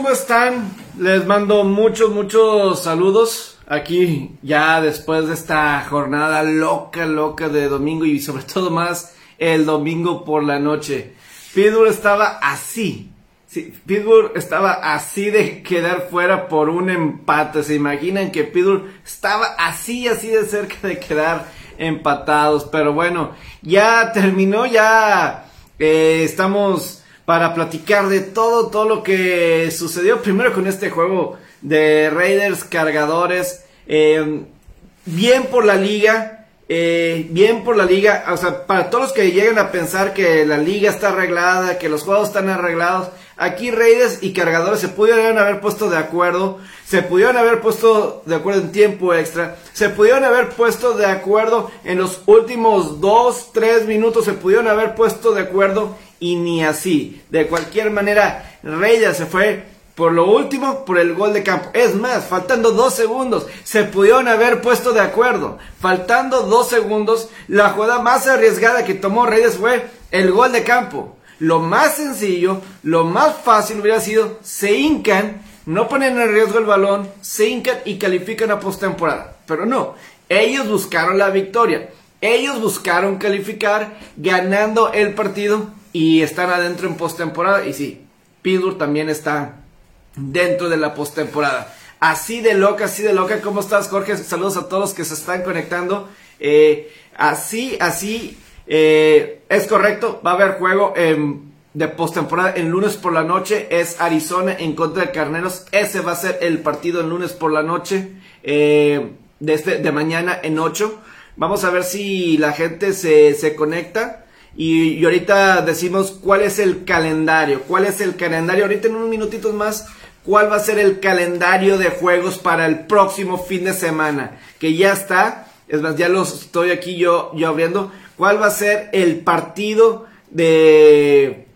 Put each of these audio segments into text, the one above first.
¿cómo están? Les mando muchos, muchos saludos aquí ya después de esta jornada loca, loca de domingo y sobre todo más el domingo por la noche. Pittsburgh estaba así. Sí, Pittsburgh estaba así de quedar fuera por un empate. ¿Se imaginan que Pittsburgh estaba así, así de cerca de quedar empatados? Pero bueno, ya terminó, ya eh, estamos para platicar de todo, todo lo que sucedió primero con este juego de Raiders cargadores. Eh, bien por la liga, eh, bien por la liga, o sea, para todos los que lleguen a pensar que la liga está arreglada, que los juegos están arreglados, aquí Raiders y cargadores se pudieron haber puesto de acuerdo, se pudieron haber puesto de acuerdo en tiempo extra, se pudieron haber puesto de acuerdo en los últimos 2, 3 minutos, se pudieron haber puesto de acuerdo y ni así. De cualquier manera, Reyes se fue por lo último, por el gol de campo. Es más, faltando dos segundos, se pudieron haber puesto de acuerdo. Faltando dos segundos, la jugada más arriesgada que tomó Reyes fue el gol de campo. Lo más sencillo, lo más fácil hubiera sido, se hincan, no ponen en riesgo el balón, se hincan y califican a postemporada. Pero no, ellos buscaron la victoria. Ellos buscaron calificar ganando el partido y están adentro en postemporada. Y sí, Pittsburgh también está dentro de la postemporada. Así de loca, así de loca. ¿Cómo estás, Jorge? Saludos a todos los que se están conectando. Eh, así, así, eh, es correcto. Va a haber juego de postemporada en lunes por la noche. Es Arizona en contra de Carneros. Ese va a ser el partido en lunes por la noche. Eh, de, este, de mañana en 8. Vamos a ver si la gente se, se conecta. Y, ahorita decimos cuál es el calendario. ¿Cuál es el calendario? Ahorita en unos minutitos más, cuál va a ser el calendario de juegos para el próximo fin de semana. Que ya está. Es más, ya los estoy aquí yo, yo abriendo. ¿Cuál va a ser el partido de,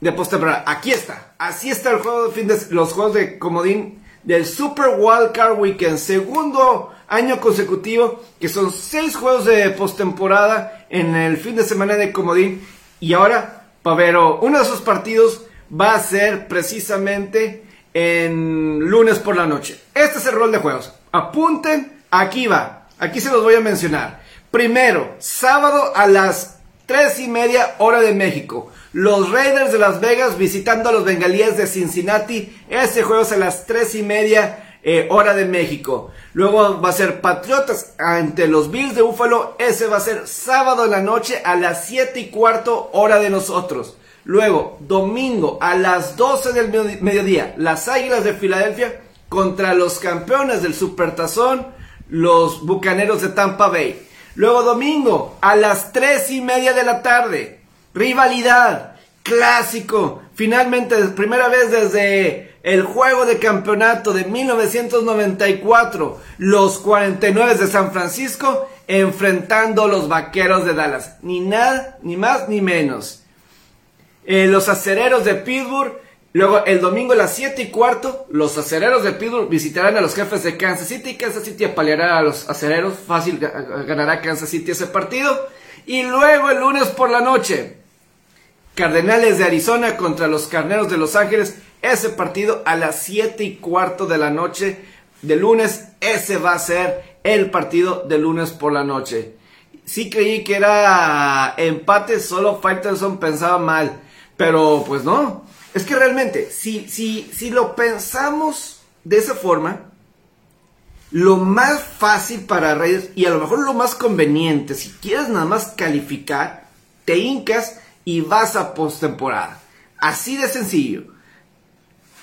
de postemporada? Aquí está. Así está el juego de fin de, los juegos de comodín del Super Wild Card Weekend. Segundo año consecutivo, que son seis juegos de postemporada en el fin de semana de Comodín. Y ahora, Pavero, uno de esos partidos va a ser precisamente en lunes por la noche. Este es el rol de juegos. Apunten, aquí va. Aquí se los voy a mencionar. Primero, sábado a las tres y media hora de México. Los Raiders de Las Vegas visitando a los Bengalíes de Cincinnati. Ese juego es a las tres y media eh, hora de México. Luego va a ser Patriotas ante los Bills de Búfalo. Ese va a ser sábado en la noche a las 7 y cuarto hora de nosotros. Luego, domingo a las 12 del mediodía, las Águilas de Filadelfia contra los campeones del Supertazón, los Bucaneros de Tampa Bay. Luego, domingo a las 3 y media de la tarde, rivalidad, clásico. Finalmente, primera vez desde el juego de campeonato de 1994, los 49 de San Francisco enfrentando los vaqueros de Dallas. Ni nada, ni más ni menos. Eh, los acereros de Pittsburgh. Luego el domingo a las 7 y cuarto, los acereros de Pittsburgh visitarán a los jefes de Kansas City. Kansas City apaleará a los acereros. Fácil ganará Kansas City ese partido. Y luego el lunes por la noche, Cardenales de Arizona contra los Carneros de Los Ángeles ese partido a las 7 y cuarto de la noche de lunes. Ese va a ser el partido de lunes por la noche. Sí creí que era empate, solo Faitelson pensaba mal. Pero pues no. Es que realmente, si, si, si lo pensamos de esa forma, lo más fácil para Reyes y a lo mejor lo más conveniente, si quieres nada más calificar, te hincas y vas a postemporada. Así de sencillo.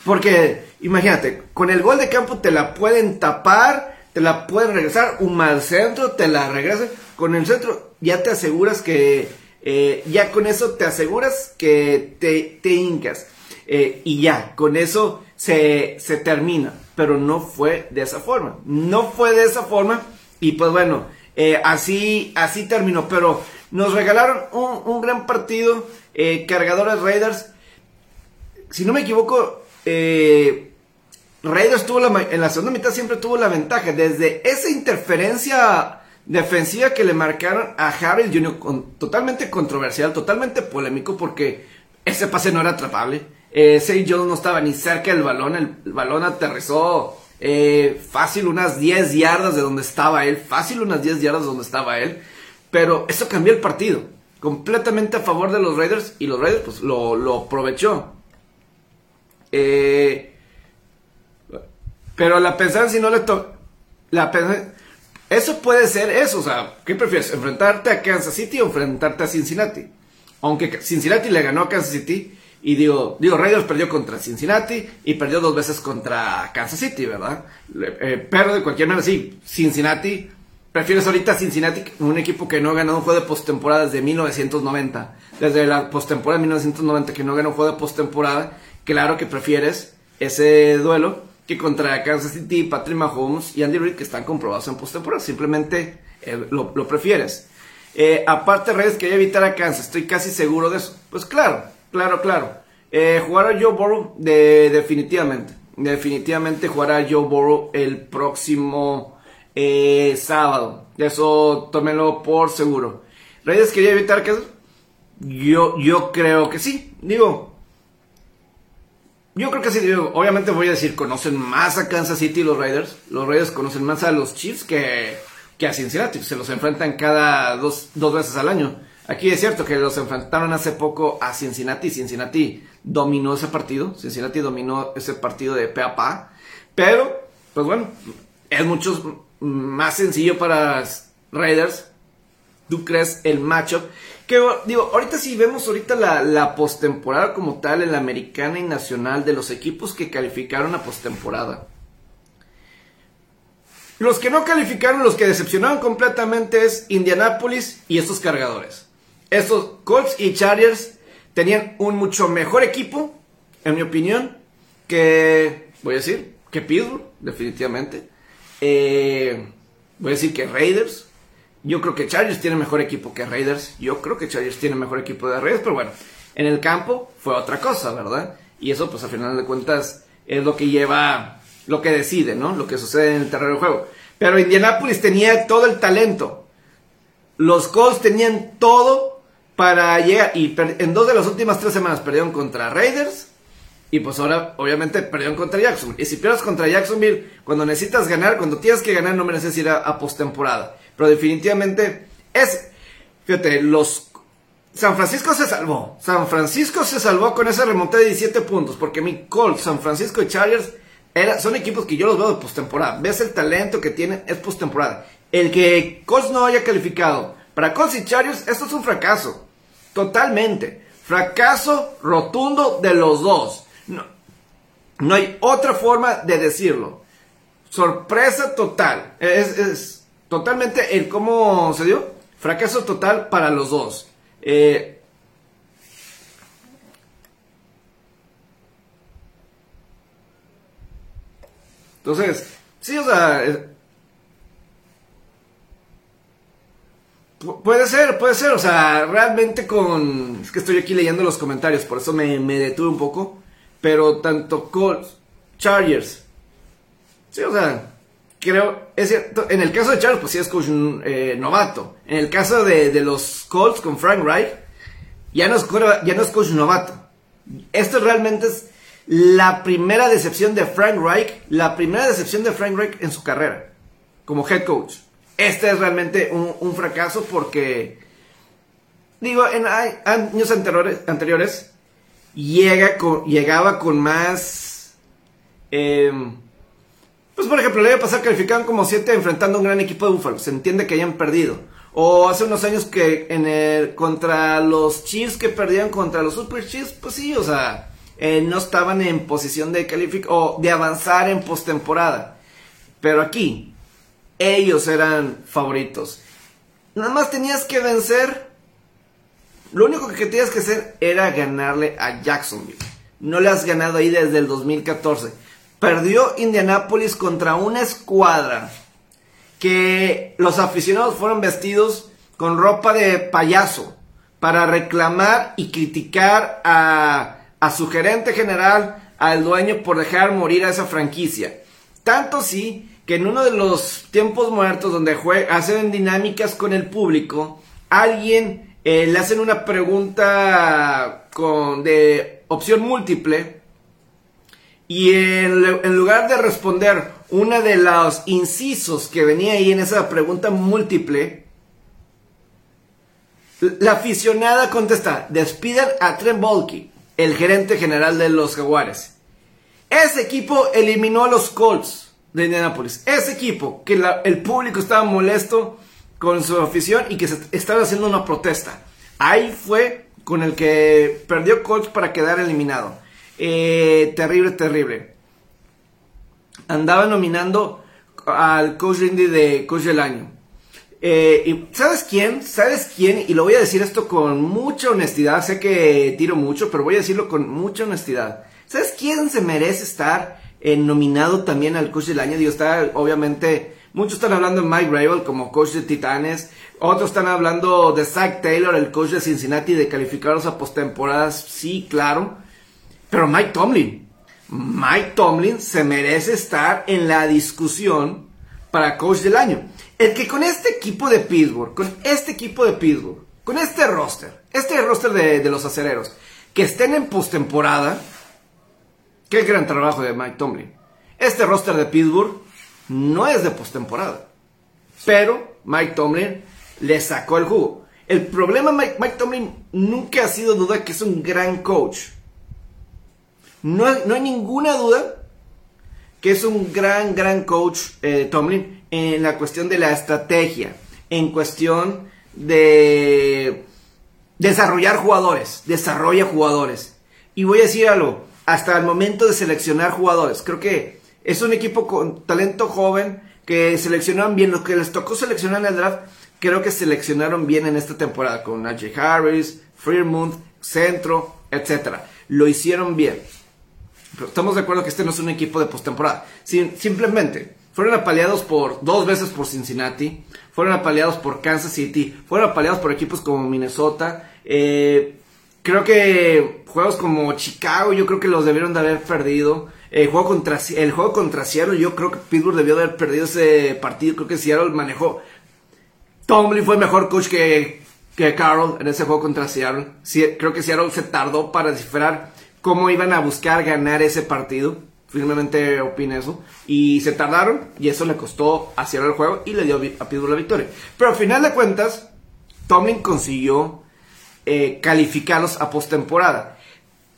Porque, imagínate, con el gol de campo te la pueden tapar, te la pueden regresar, un mal centro, te la regresan. Con el centro ya te aseguras que, eh, ya con eso te aseguras que te, te hincas. Eh, y ya, con eso se, se termina. Pero no fue de esa forma. No fue de esa forma. Y pues bueno, eh, así, así terminó. Pero nos regalaron un, un gran partido. cargadores Raiders. Si no me equivoco, eh, Raiders tuvo la, en la segunda mitad siempre tuvo la ventaja. Desde esa interferencia defensiva que le marcaron a Harry Jr., totalmente controversial, totalmente polémico, porque ese pase no era atrapable. Eh, Say Jones no estaba ni cerca del balón, el, balón aterrizó eh, fácil unas 10 yardas de donde estaba él, fácil unas 10 yardas de donde estaba él, pero eso cambió el partido, completamente a favor de los Raiders y los Raiders pues lo, lo aprovechó. Eh, pero la pensar si no le to la eso puede ser eso, o sea, ¿qué prefieres? ¿Enfrentarte a Kansas City o enfrentarte a Cincinnati? Aunque Cincinnati le ganó a Kansas City y digo, digo, Raiders perdió contra Cincinnati y perdió dos veces contra Kansas City, ¿verdad? Eh, pero de cualquier manera, sí, Cincinnati, prefieres ahorita Cincinnati, un equipo que no ha ganado un juego de postemporada desde 1990, desde la postemporada de 1990 que no ganó un juego de postemporada, claro que prefieres ese duelo que contra Kansas City, Patrick Mahomes y Andy Reid que están comprobados en postemporada. Simplemente eh, lo, prefieres. Eh, aparte, Reyes quería evitar a Kansas. Estoy casi seguro de eso. Pues claro, claro, claro. Eh, jugar a Joe Burrow de, definitivamente. Definitivamente jugará Joe Burrow el próximo sábado. Eso tómenlo por seguro. Reyes quería evitar que yo, yo creo que sí. Digo, yo creo que sí, obviamente voy a decir, conocen más a Kansas City los Raiders. Los Raiders conocen más a los Chiefs que, que a Cincinnati. Se los enfrentan cada dos, dos veces al año. Aquí es cierto que los enfrentaron hace poco a Cincinnati. Cincinnati dominó ese partido. Cincinnati dominó ese partido de pe a pa. Pero, pues bueno, es mucho más sencillo para Raiders. ¿Tú crees el matchup? Que digo, ahorita si vemos ahorita la, la postemporada como tal en la americana y nacional de los equipos que calificaron a postemporada. Los que no calificaron, los que decepcionaron completamente es Indianapolis y estos cargadores. Estos Colts y Chargers tenían un mucho mejor equipo, en mi opinión, que, voy a decir, que Pittsburgh, definitivamente. Eh, voy a decir que Raiders, yo creo que Chargers tiene mejor equipo que Raiders. Yo creo que Chargers tiene mejor equipo de Raiders, pero bueno, en el campo fue otra cosa, ¿verdad? Y eso, pues al final de cuentas, es lo que lleva, lo que decide, ¿no? Lo que sucede en el terreno de juego. Pero Indianapolis tenía todo el talento. Los Colts tenían todo para llegar. Y en dos de las últimas tres semanas perdieron contra Raiders. Y pues ahora, obviamente, perdieron contra Jacksonville. Y si pierdes contra Jacksonville, cuando necesitas ganar, cuando tienes que ganar, no mereces ir a, postemporada. Pero definitivamente es, fíjate, los San Francisco se salvó. San Francisco se salvó con esa remontada de 17 puntos. Porque mi Colts, San Francisco y Chargers son equipos que yo los veo de postemporada. Ves el talento que tienen, es postemporada. El que Colts no haya calificado para Colts y Chargers, esto es un fracaso. Totalmente. Fracaso rotundo de los dos. No, hay otra forma de decirlo. Sorpresa total. Es, es, totalmente el cómo se dio. Fracaso total para los dos. Eh, entonces, sí, o sea, puede ser, puede ser, o sea, realmente con... Es que estoy aquí leyendo los comentarios, por eso me, me detuve un poco. Pero tanto Colts, Chargers, sí, o sea, creo, es cierto, en el caso de Charles, pues sí es coach eh, novato. En el caso de, los Colts con Frank Reich, ya no, es, ya no es coach novato. Esto realmente es la primera decepción de Frank Reich, la primera decepción de Frank Reich en su carrera, como head coach. Este es realmente un, fracaso porque, digo, en años anteriores, anteriores llega con, llegaba con más... Eh, pues por ejemplo, le iba a pasar calificaban como 7 enfrentando a un gran equipo de Buffalo. Se entiende que hayan perdido. O hace unos años que en el, contra los Chiefs que perdían contra los Super Chiefs, pues sí, o sea, eh, no estaban en posición de calificar o de avanzar en postemporada. Pero aquí, ellos eran favoritos. Nada más tenías que vencer. Lo único que tenías que hacer era ganarle a Jacksonville. No le has ganado ahí desde el 2014 perdió Indianápolis contra una escuadra que los aficionados fueron vestidos con ropa de payaso para reclamar y criticar a, su gerente general, al dueño, por dejar morir a esa franquicia. Tanto sí que en uno de los tiempos muertos donde hacen dinámicas con el público, alguien eh, le hacen una pregunta con, de opción múltiple y en, lugar de responder una de los incisos que venía ahí en esa pregunta múltiple, la aficionada contesta, despiden a Trent el gerente general de los Jaguares. Ese equipo eliminó a los Colts de Indianapolis. Ese equipo que el público estaba molesto con su afición y que se estaba haciendo una protesta. Ahí fue con el que perdió Colts para quedar eliminado. Eh, terrible, terrible. Andaba nominando al coach Lindy de coach del año. Eh, y ¿Sabes quién? ¿Sabes quién? Y lo voy a decir esto con mucha honestidad. Sé que tiro mucho, pero voy a decirlo con mucha honestidad. ¿Sabes quién se merece estar eh, nominado también al coach del año? Digo, está obviamente. Muchos están hablando de Mike Rabel como coach de Titanes. Otros están hablando de Zach Taylor, el coach de Cincinnati, de calificarlos a postemporadas. Sí, claro. Pero Mike Tomlin. Mike Tomlin se merece estar en la discusión para coach del año. El que con este equipo de Pittsburgh, con este equipo de Pittsburgh, con este roster, este roster de, los acereros, que estén en postemporada, qué gran trabajo de Mike Tomlin. Este roster de Pittsburgh no es de postemporada, pero Mike Tomlin le sacó el jugo. El problema Mike, Mike Tomlin nunca ha sido duda que es un gran coach. No, no hay ninguna duda que es un gran, gran coach eh, Tomlin en la cuestión de la estrategia, en cuestión de desarrollar jugadores, desarrolla jugadores. Y voy a decir algo, hasta el momento de seleccionar jugadores, creo que es un equipo con talento joven que seleccionaron bien, lo que les tocó seleccionar en el draft, creo que seleccionaron bien en esta temporada con Najee Harris, Fremont, Centro, etc. Lo hicieron bien estamos de acuerdo que este no es un equipo de postemporada. simplemente fueron apaleados por dos veces por Cincinnati, fueron apaleados por Kansas City, fueron apaleados por equipos como Minnesota. Eh, creo que juegos como Chicago, yo creo que los debieron de haber perdido. El juego contra, el juego contra Seattle, yo creo que Pittsburgh debió de haber perdido ese partido. Creo que Seattle manejó. Tomlin fue mejor coach que, que Carroll en ese juego contra Seattle. creo que Seattle se tardó para descifrar cómo iban a buscar ganar ese partido. Firmemente opino eso. Y se tardaron y eso le costó hacer el juego y le dio a Pittsburgh la victoria. Pero al final de cuentas, Tomlin consiguió eh, calificarlos a postemporada.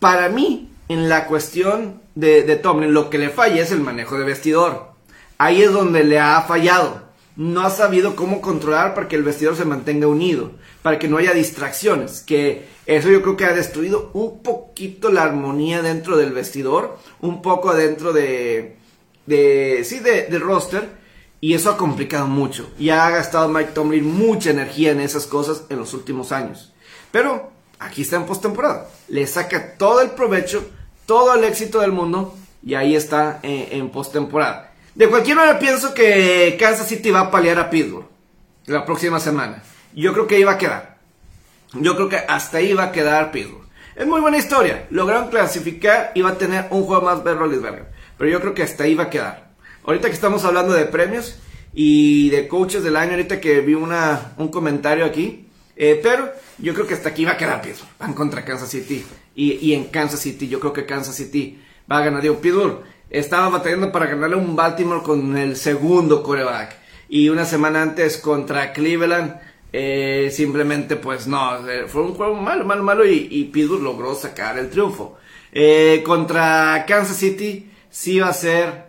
Para mí, en la cuestión de, de Tomlin, lo que le falla es el manejo de vestidor. Ahí es donde le ha fallado no ha sabido cómo controlar para que el vestidor se mantenga unido, para que no haya distracciones, que eso yo creo que ha destruido un poquito la armonía dentro del vestidor, un poco dentro de, de sí, de, del roster, y eso ha complicado mucho, y ha gastado Mike Tomlin mucha energía en esas cosas en los últimos años. Pero aquí está en postemporada, le saca todo el provecho, todo el éxito del mundo, y ahí está en, en postemporada. De cualquier manera pienso que Kansas City va a paliar a Pittsburgh la próxima semana. Yo creo que ahí va a quedar. Yo creo que hasta ahí va a quedar Pittsburgh. Es muy buena historia. Lograron clasificar y va a tener un juego más de Rollinsberger. Pero yo creo que hasta ahí va a quedar. Ahorita que estamos hablando de premios y de coaches del año, ahorita que vi una, un comentario aquí. Eh, pero yo creo que hasta aquí va a quedar Pittsburgh. Van contra Kansas City. Y, y en Kansas City yo creo que Kansas City va a ganar. Digo, Pittsburgh estaba batallando para ganarle un Baltimore con el segundo coreback. Y una semana antes contra Cleveland, eh, simplemente pues no, eh, fue un juego malo, malo, malo y, y Pittsburgh logró sacar el triunfo. Eh, contra Kansas City sí va a ser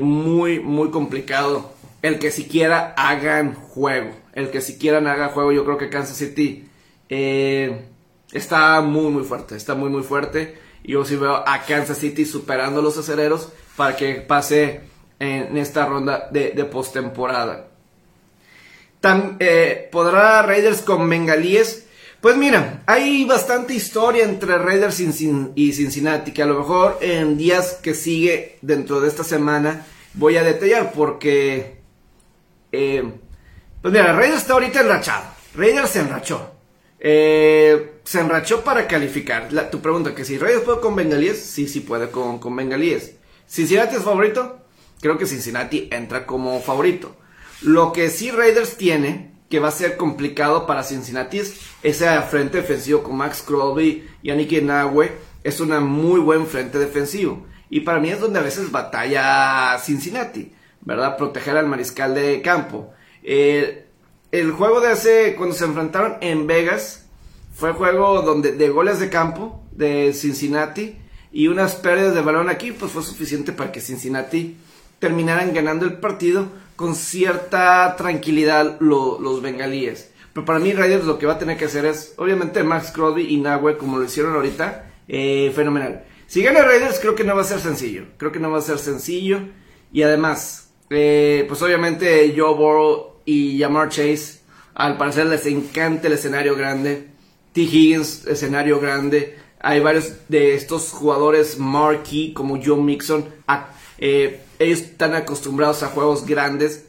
muy, muy complicado el que siquiera hagan juego. El que siquiera hagan juego, yo creo que Kansas City está muy, muy fuerte, está muy, muy fuerte. Yo sí veo a Kansas City superando a los acereros para que pase en esta ronda de, de postemporada. Eh, ¿Podrá Raiders con Bengalíes? Pues mira, hay bastante historia entre Raiders y Cincinnati que a lo mejor en días que sigue dentro de esta semana voy a detallar porque... Eh, pues mira, Raiders está ahorita enrachado. Raiders se enrachó. Eh, se enrachó para calificar. tu pregunta, que si Raiders puede con Bengalíes, sí, sí puede con, con Bengalíes. ¿Cincinnati es favorito? Creo que Cincinnati entra como favorito. Lo que sí Raiders tiene, que va a ser complicado para Cincinnati, es ese frente defensivo con Max Crosby, Yannick Inagüe es una muy buen frente defensivo. Y para mí es donde a veces batalla Cincinnati, ¿verdad? Proteger al mariscal de campo. El juego de hace, cuando se enfrentaron en Vegas, fue juego donde, de goles de campo de Cincinnati y unas pérdidas de balón aquí, pues fue suficiente para que Cincinnati terminaran ganando el partido con cierta tranquilidad los bengalíes. Pero para mí Raiders lo que va a tener que hacer es, obviamente Max Crosby y Nahue, como lo hicieron ahorita, eh, fenomenal. Si gana Raiders creo que no va a ser sencillo, creo que no va a ser sencillo. Y además, eh, pues obviamente Joe Burrow y Jamar Chase, al parecer les encanta el escenario grande. T. Higgins, escenario grande. Hay varios de estos jugadores marquee como Joe Mixon. Eh, ellos están acostumbrados a juegos grandes.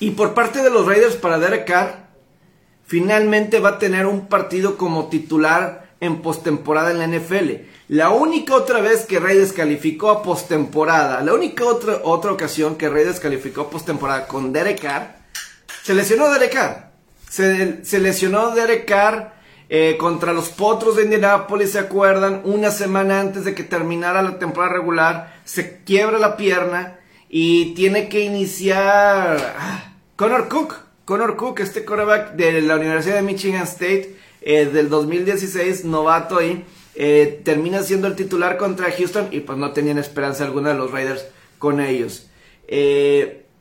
Y por parte de los Raiders para Derek Carr, finalmente va a tener un partido como titular en postemporada en la NFL. La única otra vez que Raiders calificó a postemporada, la única otra, otra ocasión que Raiders calificó a postemporada con Derek Carr, se lesionó Derek Carr. Se, lesionó Derek Carr eh, contra los Potros de Indianapolis, ¿se acuerdan? Una semana antes de que terminara la temporada regular, se quiebra la pierna y tiene que iniciar ah, Connor Cook. Connor Cook, este quarterback de la Universidad de Michigan State eh, del 2016, novato ahí, eh, termina siendo el titular contra Houston y pues no tenían esperanza alguna de los Raiders con ellos.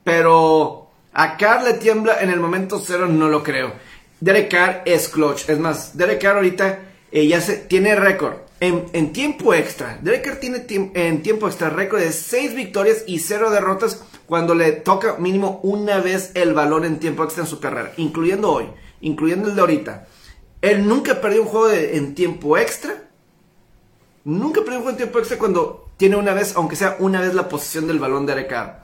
pero a Carr le tiembla en el momento cero, no lo creo. Derek Carr es clutch. Es más, Derek Carr ahorita eh, ya se, tiene récord en, tiempo extra. Derek tiene en tiempo extra récord de 6 victorias y 0 derrotas cuando le toca mínimo una vez el balón en tiempo extra en su carrera, incluyendo hoy, incluyendo el de ahorita. Él nunca perdió un juego en tiempo extra. Nunca perdió un juego en tiempo extra cuando tiene una vez, aunque sea una vez, la posición del balón de Derek Carr.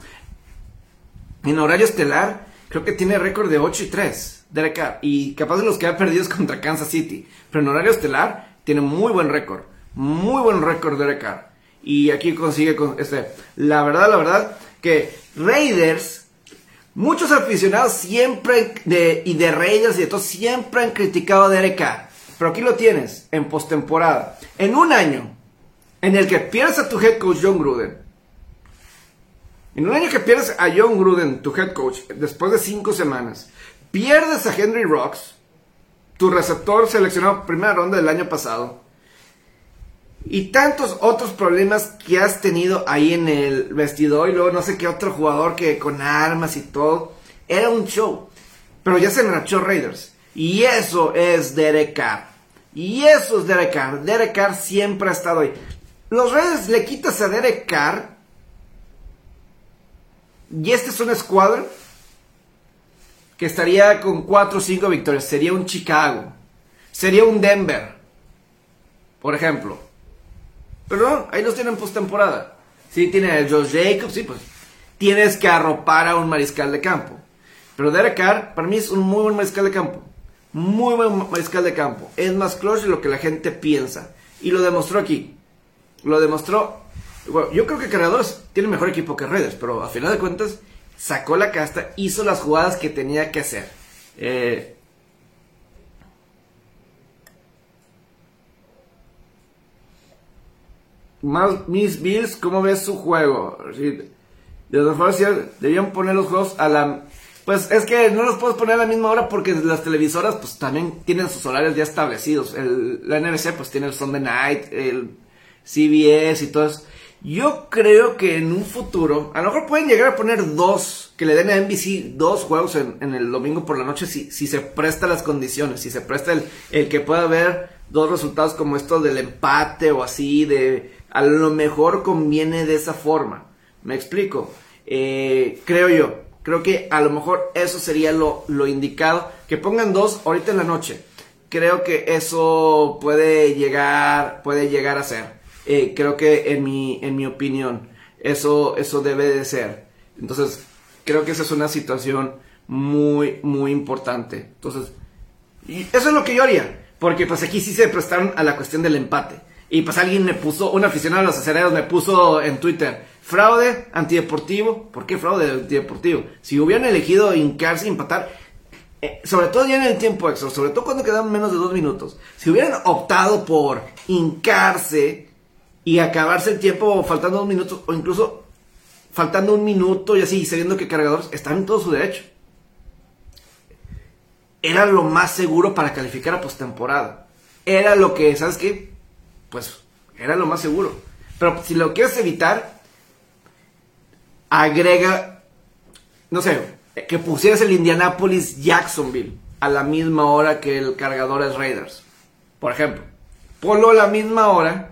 En horario estelar, creo que tiene récord de 8 y 3. Derek Carr. Y capaz de los que ha perdido es contra Kansas City. Pero en horario estelar tiene muy buen récord. Muy buen récord Derek Carr. Y aquí consigue con este. La verdad, la verdad, que Raiders. Muchos aficionados siempre de, y de Raiders y de todos siempre han criticado a Derek. Pero aquí lo tienes, en postemporada. En un año en el que pierdes a tu head coach John Gruden. En un año que pierdes a John Gruden, tu head coach, después de cinco semanas. Pierdes a Henry Rocks, tu receptor seleccionado primera ronda del año pasado. Y tantos otros problemas que has tenido ahí en el vestidor y luego no sé qué otro jugador que con armas y todo. Era un show. Pero ya se enrachó Raiders. Y eso es Derek Carr. Y eso es Derek Carr. Derek Carr siempre ha estado ahí. Los Raiders le quitas a Derek Carr. Y este es un escuadrón que estaría con 4 o 5 victorias. Sería un Chicago. Sería un Denver. Por ejemplo. Pero no, ahí los tienen postemporada. Sí, tiene a Josh Jacobs, sí, pues tienes que arropar a un mariscal de campo. Pero Derek Carr, para mí es un muy buen mariscal de campo. Muy buen mariscal de campo. Es más close de lo que la gente piensa. Y lo demostró aquí. Lo demostró. Yo creo que Cargadores tiene mejor equipo que Redes, pero a final de cuentas sacó la casta, hizo las jugadas que tenía que hacer. Eh, más Miss Bills, ¿cómo ves su juego? De todas debían poner los juegos a la... Pues es que no los puedes poner a la misma hora porque las televisoras pues también tienen sus horarios ya establecidos. La NBC pues tiene el Sunday Night, el CBS y todo eso. Yo creo que en un futuro, a lo mejor pueden llegar a poner dos, que le den a NBC dos juegos en, el domingo por la noche si, si, se presta las condiciones, si se presta el, el que pueda haber dos resultados como esto del empate o así, de a lo mejor conviene de esa forma. ¿Me explico? Eh, creo yo, creo que a lo mejor eso sería lo, lo indicado, que pongan dos ahorita en la noche. Creo que eso puede llegar, puede llegar a ser. Eh, creo que en mi, en mi opinión eso, eso debe de ser. Entonces, creo que esa es una situación muy, muy importante. Entonces, eso es lo que yo haría. Porque pues aquí sí se prestaron a la cuestión del empate. Y pues alguien me puso, un aficionado a los acereros me puso en Twitter, fraude antideportivo. ¿Por qué fraude antideportivo? Si hubieran elegido hincarse empatar, eh, sobre todo ya en el tiempo extra, sobre todo cuando quedan menos de dos minutos, si hubieran optado por hincarse y acabarse el tiempo faltando dos minutos, o incluso faltando un minuto y así, sabiendo que cargadores están en todo su derecho. Era lo más seguro para calificar a postemporada. Era lo que, ¿sabes qué? Pues era lo más seguro. Pero si lo quieres evitar, agrega, no sé, que pusieras el Indianapolis Jacksonville a la misma hora que el Cargadores Raiders. Por ejemplo, ponlo a la misma hora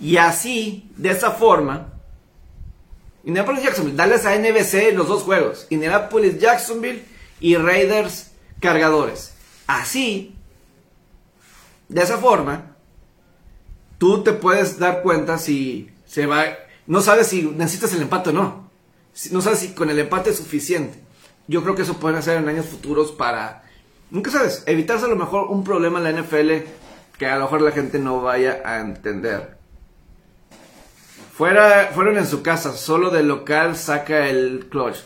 y así, de esa forma, Indianapolis Jacksonville, dales a NBC los dos juegos, Indianapolis Jacksonville y Raiders Cargadores. Así, de esa forma, tú te puedes dar cuenta si se va, no sabes si necesitas el empate o no. No sabes si con el empate es suficiente. Yo creo que eso puede hacer en años futuros para, nunca sabes, evitarse a lo mejor un problema en la NFL que a lo mejor la gente no vaya a entender. Fuera, fueron en su casa, solo del local saca el clutch.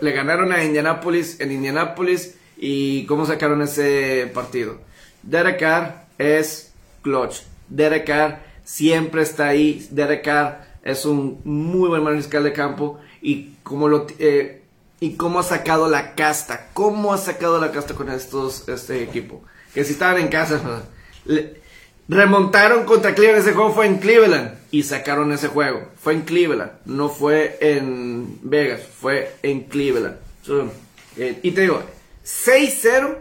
le ganaron a Indianapolis en Indianapolis y cómo sacaron ese partido. Derek Carr es clutch. Derek Carr siempre está ahí. Derek Carr es un muy buen mariscal de campo y como lo eh, y cómo ha sacado la casta, cómo ha sacado la casta con estos este equipo. Que si estaban en casa, remontaron contra Cleveland, ese juego fue en Cleveland y sacaron ese juego. Fue en Cleveland, no fue en Vegas, fue en Cleveland. Eh, y te digo, 6-0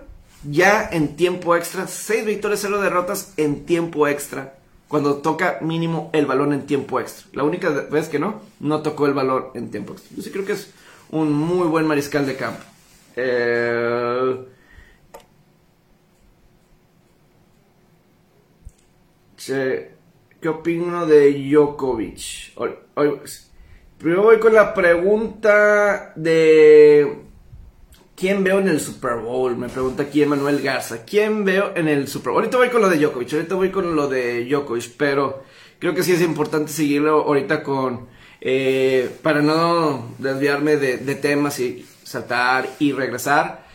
ya en tiempo extra, 6 victorias, 0 derrotas en tiempo extra. Cuando toca mínimo el balón en tiempo extra. La única vez que no, no tocó el balón en tiempo extra. Yo sí creo que es un muy buen mariscal de campo. Eh, ¿Qué opino de Djokovic? primero voy con la pregunta de ¿Quién veo en el Super Bowl? Me pregunta aquí Emanuel Garza. ¿Quién veo en el Super Bowl? Ahorita voy con lo de Djokovic, ahorita voy con lo de Djokovic, pero creo que sí es importante seguirlo ahorita con eh, para no desviarme de, temas y saltar y regresar.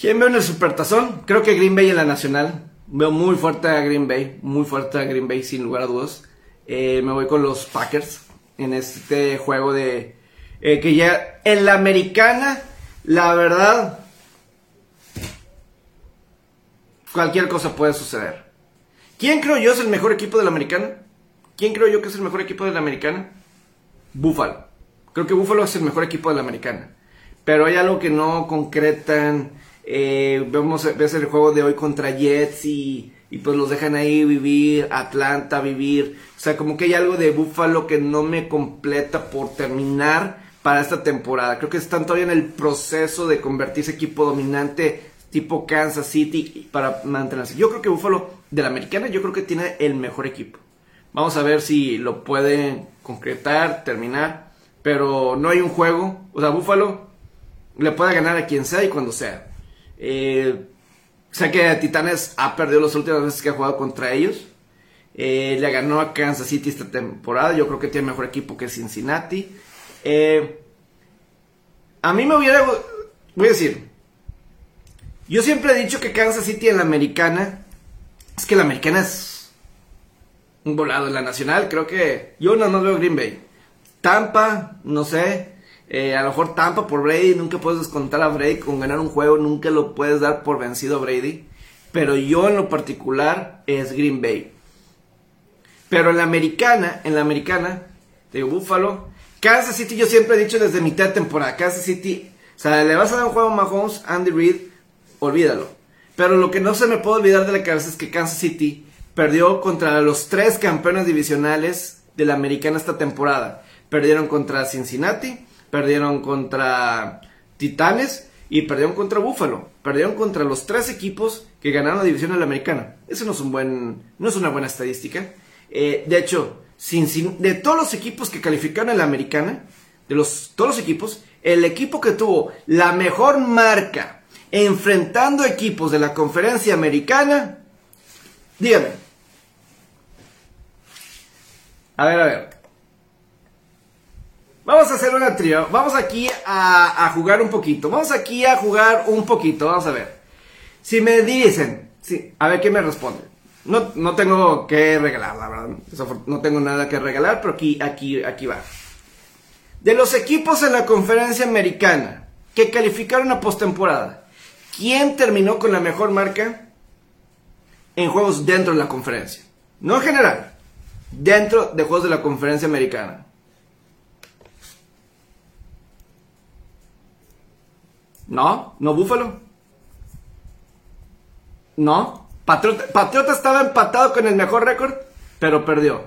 ¿Quién veo en el Supertazón? Creo que Green Bay en la Nacional. Veo muy fuerte a Green Bay, muy fuerte a Green Bay sin lugar a dudas. Eh, me voy con los Packers en este juego de eh, que ya en la americana, la verdad, cualquier cosa puede suceder. ¿Quién creo yo es el mejor equipo de la americana? ¿Quién creo yo que es el mejor equipo de la americana? Buffalo. Creo que Buffalo es el mejor equipo de la americana. Pero hay algo que no concretan. Eh, vemos, ves el juego de hoy contra Jets y, y, pues los dejan ahí vivir, Atlanta vivir. O sea, como que hay algo de Buffalo que no me completa por terminar para esta temporada. Creo que están todavía en el proceso de convertirse equipo dominante tipo Kansas City para mantenerse. Yo creo que Buffalo de la americana, yo creo que tiene el mejor equipo. Vamos a ver si lo pueden concretar, terminar. Pero no hay un juego. O sea, Búfalo le puede ganar a quien sea y cuando sea. Eh, sé que Titanes ha perdido las últimas veces que ha jugado contra ellos. Eh, le ganó a Kansas City esta temporada. Yo creo que tiene mejor equipo que Cincinnati. Eh, a mí me hubiera... Voy a decir. Yo siempre he dicho que Kansas City en la americana... Es que la americana es un volado en la nacional. Creo que yo no, no veo Green Bay. Tampa, no sé. Eh, a lo mejor Tampa por Brady. Nunca puedes descontar a Brady con ganar un juego. Nunca lo puedes dar por vencido a Brady. Pero yo en lo particular es Green Bay. Pero en la americana, en la americana, de Buffalo, Kansas City, yo siempre he dicho desde mitad de temporada, Kansas City, o sea, le vas a dar un juego a Mahomes, Andy Reid, olvídalo. Pero lo que no se me puede olvidar de la cabeza es que Kansas City perdió contra los tres campeones divisionales de la americana esta temporada. Perdieron contra Cincinnati, perdieron contra Titanes y perdieron contra Buffalo. Perdieron contra los tres equipos que ganaron la división de la americana. Eso no es, un buen, no es una buena estadística. Eh, de hecho, de todos los equipos que calificaron en la americana, de los, todos los equipos, el equipo que tuvo la mejor marca enfrentando equipos de la conferencia americana, dígame, A ver, a ver. Vamos a hacer una trío. Vamos aquí a, jugar un poquito. Vamos aquí a jugar un poquito. Vamos a ver. Si me dicen, sí, a ver qué me responde. No, no tengo que regalar, la verdad. No tengo nada que regalar, pero aquí, aquí, aquí va. De los equipos en la conferencia americana que calificaron a postemporada, ¿quién terminó con la mejor marca en juegos dentro de la conferencia? No en general, dentro de juegos de la conferencia americana. No, no Búfalo. No. Patriota, estaba empatado con el mejor récord, pero perdió.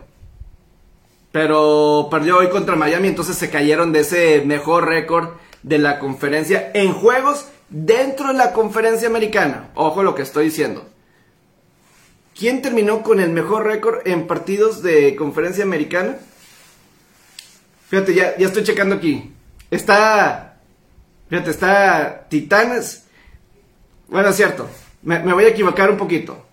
Pero perdió hoy contra Miami, entonces se cayeron de ese mejor récord de la conferencia en juegos dentro de la conferencia americana. Ojo lo que estoy diciendo. ¿Quién terminó con el mejor récord en partidos de conferencia americana? Fíjate, ya, ya estoy checando aquí. Está. Fíjate, está Titanes. Bueno, es cierto. Me, voy a equivocar un poquito.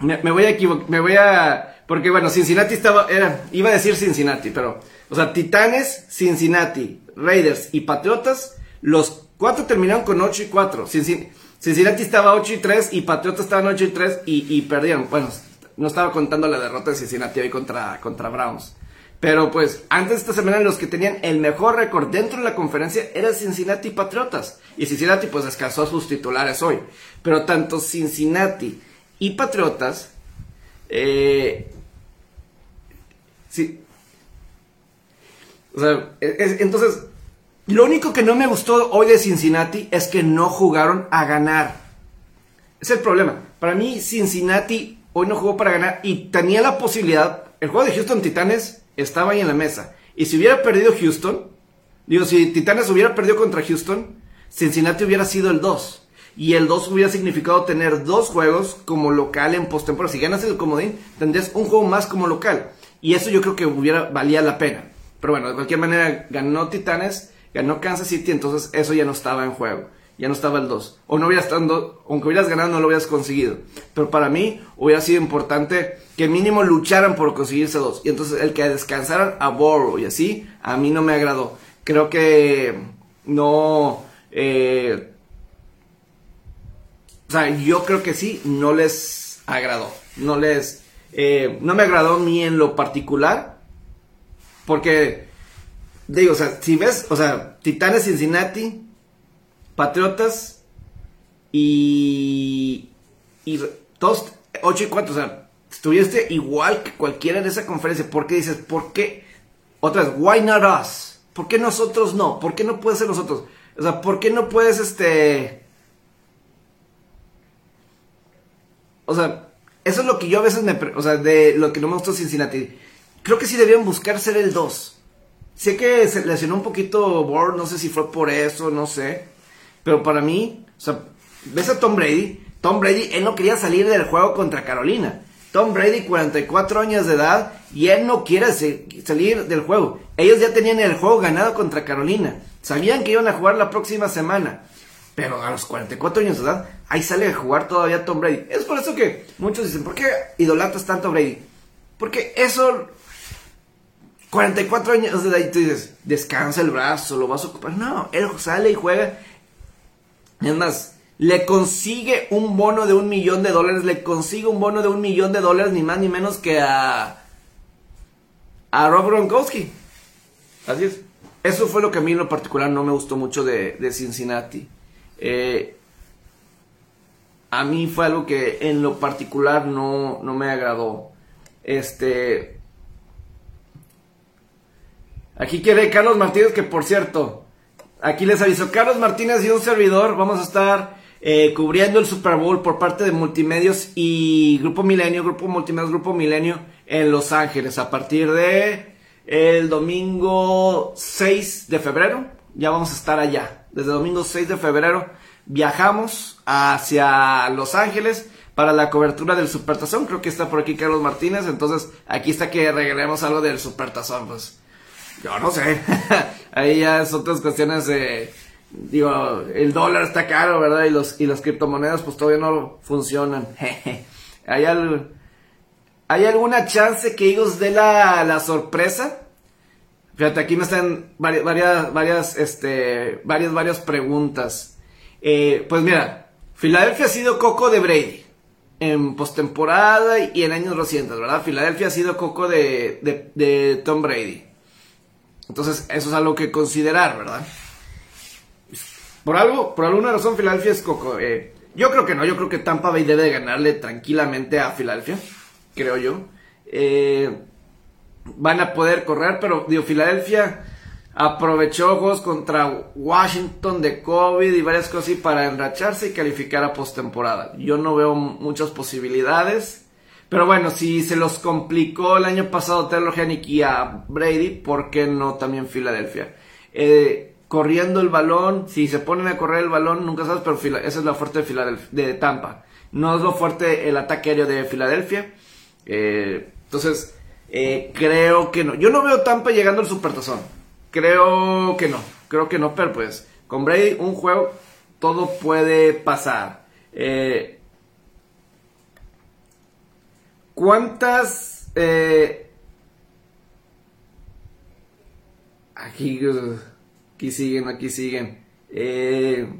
Me, voy a equivocar. Me voy a. Porque bueno, Cincinnati estaba. Era, iba a decir Cincinnati, pero. O sea, Titanes, Cincinnati, Raiders y Patriotas. Los cuatro terminaron con 8 y 4. Cincinnati estaba 8 y 3 y Patriotas estaban 8 y 3 y, perdieron. Bueno, no estaba contando la derrota de Cincinnati hoy contra, contra Browns. Pero pues antes de esta semana los que tenían el mejor récord dentro de la conferencia eran Cincinnati y Patriotas. Y Cincinnati pues descansó a sus titulares hoy. Pero tanto Cincinnati y Patriotas... Eh, sí. O sea, entonces lo único que no me gustó hoy de Cincinnati es que no jugaron a ganar. Es el problema. Para mí, Cincinnati hoy no jugó para ganar y tenía la posibilidad. El juego de Houston Titanes estaba ahí en la mesa. Y si hubiera perdido Houston, digo, si Titanes hubiera perdido contra Houston, Cincinnati hubiera sido el 2. Y el 2 hubiera significado tener dos juegos como local en postemporada. Si ganas el comodín, tendrías un juego más como local. Y eso yo creo que hubiera valía la pena. Pero bueno, de cualquier manera, ganó Titanes ganó Kansas City, entonces eso ya no estaba en juego. Ya no estaba el 2. O no hubiera estado, aunque hubieras ganado, no lo hubieras conseguido. Pero para mí hubiera sido importante que mínimo lucharan por conseguir ese 2. Y entonces el que descansaran a Borrow y así, a mí no me agradó. Creo que no... Eh, o sea, yo creo que sí, no les agradó. No les... Eh, no me agradó ni en lo particular. Porque digo, o sea, si ves, o sea, Titanes Cincinnati, Patriotas y, y todos 8 y 4, o sea, estuviste igual que cualquiera en esa conferencia. ¿Por qué dices, por qué? Otra vez, why not us? ¿Por qué nosotros no? ¿Por qué no puede ser nosotros? O sea, ¿por qué no puedes, este... O sea, eso es lo que yo a veces me... O sea, de lo que no me gustó Cincinnati. Creo que sí debían buscar ser el 2. Sé que se lesionó un poquito Ward, no sé si fue por eso, no sé. Pero para mí, o sea, ves a Tom Brady. Tom Brady, él no quería salir del juego contra Carolina. Tom Brady, 44 años de edad, y él no quiere salir del juego. Ellos ya tenían el juego ganado contra Carolina. Sabían que iban a jugar la próxima semana. Pero a los 44 años de edad, ahí sale a jugar todavía Tom Brady. Es por eso que muchos dicen, ¿por qué idolatras tanto a Brady? Porque eso 44 años de edad y tú dices, descansa el brazo, lo vas a ocupar. No, él sale y juega. Es más, le consigue un bono de un millón de dólares, le consigue un bono de un millón de dólares, ni más ni menos que a, a Rob Gronkowski. Así es. Eso fue lo que a mí en lo particular no me gustó mucho de, Cincinnati. Eh, a mí fue algo que en lo particular no, no me agradó. Este, Aquí quiere Carlos Martínez, que por cierto, aquí les aviso, Carlos Martínez y un servidor vamos a estar eh, cubriendo el Super Bowl por parte de Multimedios y Grupo Milenio, Grupo Multimedios, Grupo Milenio en Los Ángeles a partir de el domingo 6 de febrero. Ya vamos a estar allá. Desde el domingo 6 de febrero viajamos hacia Los Ángeles para la cobertura del Supertazón. Creo que está por aquí Carlos Martínez. Entonces, aquí está que regalemos algo del Supertazón. Pues yo no sé. Ahí ya es otras cuestiones de. Digo, el dólar está caro, ¿verdad? Y, los, y las criptomonedas, pues todavía no funcionan. ¿Hay, ¿Hay alguna chance que ellos dé la, la sorpresa? Fíjate, aquí me están varias, varias, este, varias, varias preguntas. Eh, pues mira, Filadelfia ha sido coco de Brady en postemporada y en años recientes, ¿verdad? Filadelfia ha sido coco de, de Tom Brady. Entonces, eso es algo que considerar, ¿verdad? Por algo, por alguna razón, Filadelfia es coco. Eh, yo creo que no, yo creo que Tampa Bay debe ganarle tranquilamente a Filadelfia, creo yo. Eh, van a poder correr, pero digo, Filadelfia aprovechó juegos contra Washington de COVID y varias cosas así para enracharse y calificar a postemporada. Yo no veo muchas posibilidades. Pero bueno, si se los complicó el año pasado Taylor Hennick y a Brady, ¿por qué no también Filadelfia? Eh, corriendo el balón, si se ponen a correr el balón, nunca sabes, pero esa es la fuerte de, de Tampa. No es lo fuerte el ataque aéreo de Filadelfia. Eh, entonces, eh, creo que no. Yo no veo Tampa llegando al Supertazón. Creo que no. Creo que no, pero pues, con Brady, un juego, todo puede pasar. Eh, ¿Cuántas... aquí... Aquí siguen, aquí siguen. Eh,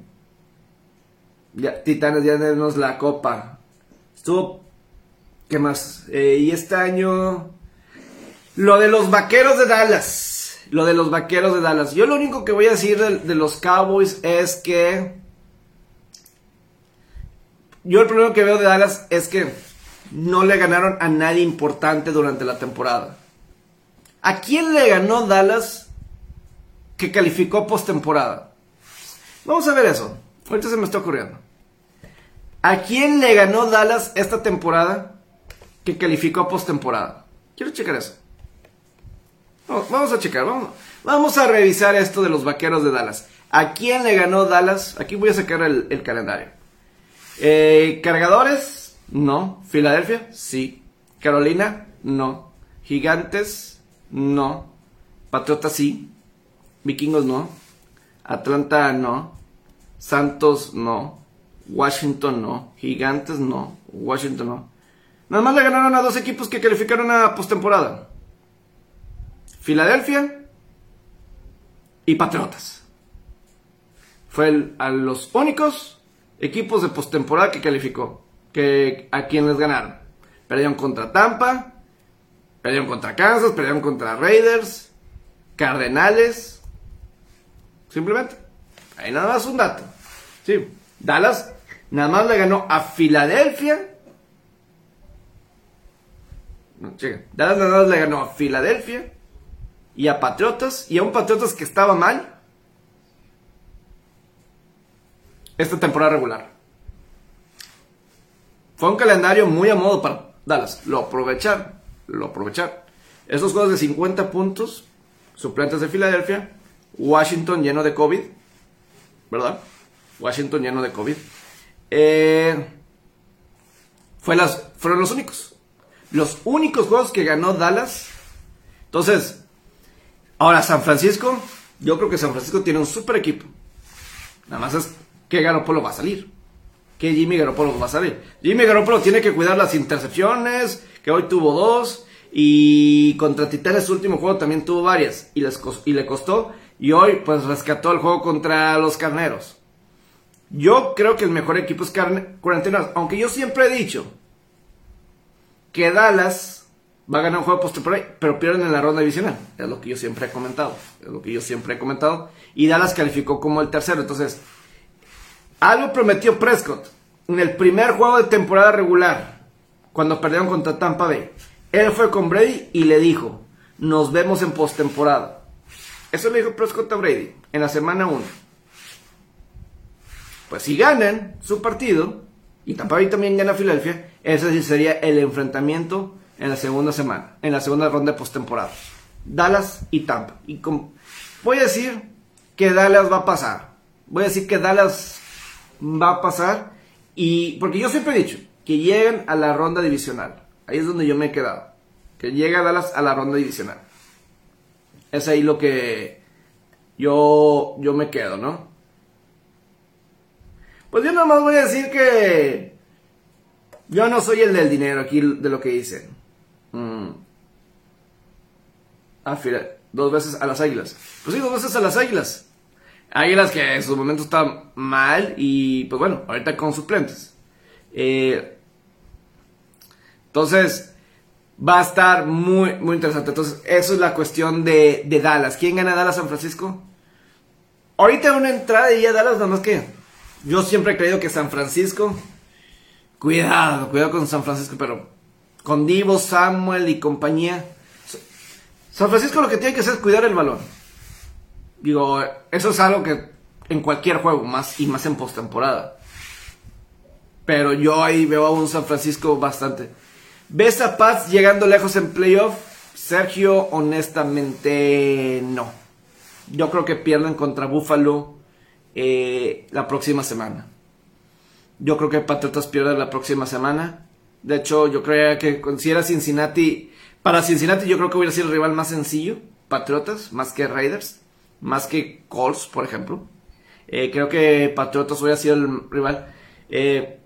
Titanes, ya tenemos la copa. Estuvo. ¿Qué más? Eh, y este año. Lo de los vaqueros de Dallas. Lo de los vaqueros de Dallas. Yo lo único que voy a decir de, los Cowboys es que. Yo el primero que veo de Dallas es que no le ganaron a nadie importante durante la temporada. ¿A quién le ganó Dallas que calificó postemporada. Vamos a ver eso. Ahorita se me está ocurriendo. ¿A quién le ganó Dallas esta temporada que calificó postemporada? Quiero checar eso. Vamos a checar, vamos, vamos a revisar esto de los vaqueros de Dallas. ¿A quién le ganó Dallas? Aquí voy a sacar el, calendario. Eh, ¿Cargadores? No. ¿Filadelfia? Sí. ¿Carolina? No. ¿Gigantes? No. ¿Patriotas? Sí. Vikingos no. Atlanta no. Santos no. Washington no. Gigantes no. Washington no. Nada más le ganaron a dos equipos que calificaron a postemporada. Filadelfia y Patriotas. Fue a los únicos equipos de postemporada que calificó. Que a quienes ganaron. Perdieron contra Tampa. Perdieron contra Kansas. Perdieron contra Raiders. Cardenales. Simplemente. Ahí nada más un dato. Sí. Dallas nada más le ganó a Filadelfia. No, Dallas nada más le ganó a Filadelfia y a Patriotas y a un Patriotas que estaba mal esta temporada regular. Fue un calendario muy a modo para Dallas. Lo aprovecharon. Lo aprovecharon. Esos juegos de 50 puntos, suplentes de Filadelfia, Washington lleno de COVID, ¿verdad? Washington lleno de COVID. Eh, fueron los únicos. Los únicos juegos que ganó Dallas. Entonces, ahora San Francisco, yo creo que San Francisco tiene un super equipo. Nada más es que Garoppolo va a salir. Que Jimmy Garoppolo va a salir. Jimmy Garoppolo tiene que cuidar las intercepciones, que hoy tuvo dos. Y contra Titanes su último juego también tuvo varias. Y, les, y le costó. Y hoy, pues rescató el juego contra los carneros. Yo creo que el mejor equipo es carne, Aunque yo siempre he dicho que Dallas va a ganar un juego postemporada, pero pierden en la ronda divisional. Es lo que yo siempre he comentado. Es lo que yo siempre he comentado. Y Dallas calificó como el tercero. Entonces, algo prometió Prescott en el primer juego de temporada regular, cuando perdieron contra Tampa Bay. Él fue con Brady y le dijo: Nos vemos en postemporada. Eso le dijo Prescott a Brady en la semana 1. Pues si ganan su partido, y Tampa Bay también gana Filadelfia, ese sí sería el enfrentamiento en la segunda semana, en la segunda ronda de postemporada. Dallas y Tampa. Y voy a decir que Dallas va a pasar. Voy a decir que Dallas va a pasar. Y porque yo siempre he dicho que lleguen a la ronda divisional. Ahí es donde yo me he quedado. Que llega Dallas a la ronda divisional. Es ahí lo que yo, yo me quedo, ¿no? Pues yo nomás voy a decir que yo no soy el del dinero aquí de lo que dicen. Mm. Ah, dos veces a las Águilas. Pues sí, dos veces a las Águilas. Águilas que en su momento estaban mal y pues bueno, ahorita con suplentes. Eh, entonces, va a estar muy, muy interesante. Entonces, eso es la cuestión de, de Dallas. ¿Quién gana Dallas San Francisco? Ahorita una entrada y ya Dallas, nada más que yo siempre he creído que San Francisco, cuidado, cuidado con San Francisco, pero con Divo, Samuel y compañía. San Francisco lo que tiene que hacer es cuidar el balón. Digo, eso es algo que en cualquier juego, más y más en postemporada. Pero yo ahí veo a un San Francisco bastante. ¿Ves a Paz llegando lejos en playoff? Sergio, honestamente, no. Yo creo que pierden contra Buffalo eh, la próxima semana. Yo creo que Patriotas pierden la próxima semana. De hecho, yo creo que si era Cincinnati, para Cincinnati yo creo que hubiera sido el rival más sencillo, Patriotas, más que Raiders, más que Colts, por ejemplo. Eh, creo que Patriotas hubiera sido el rival. Eh,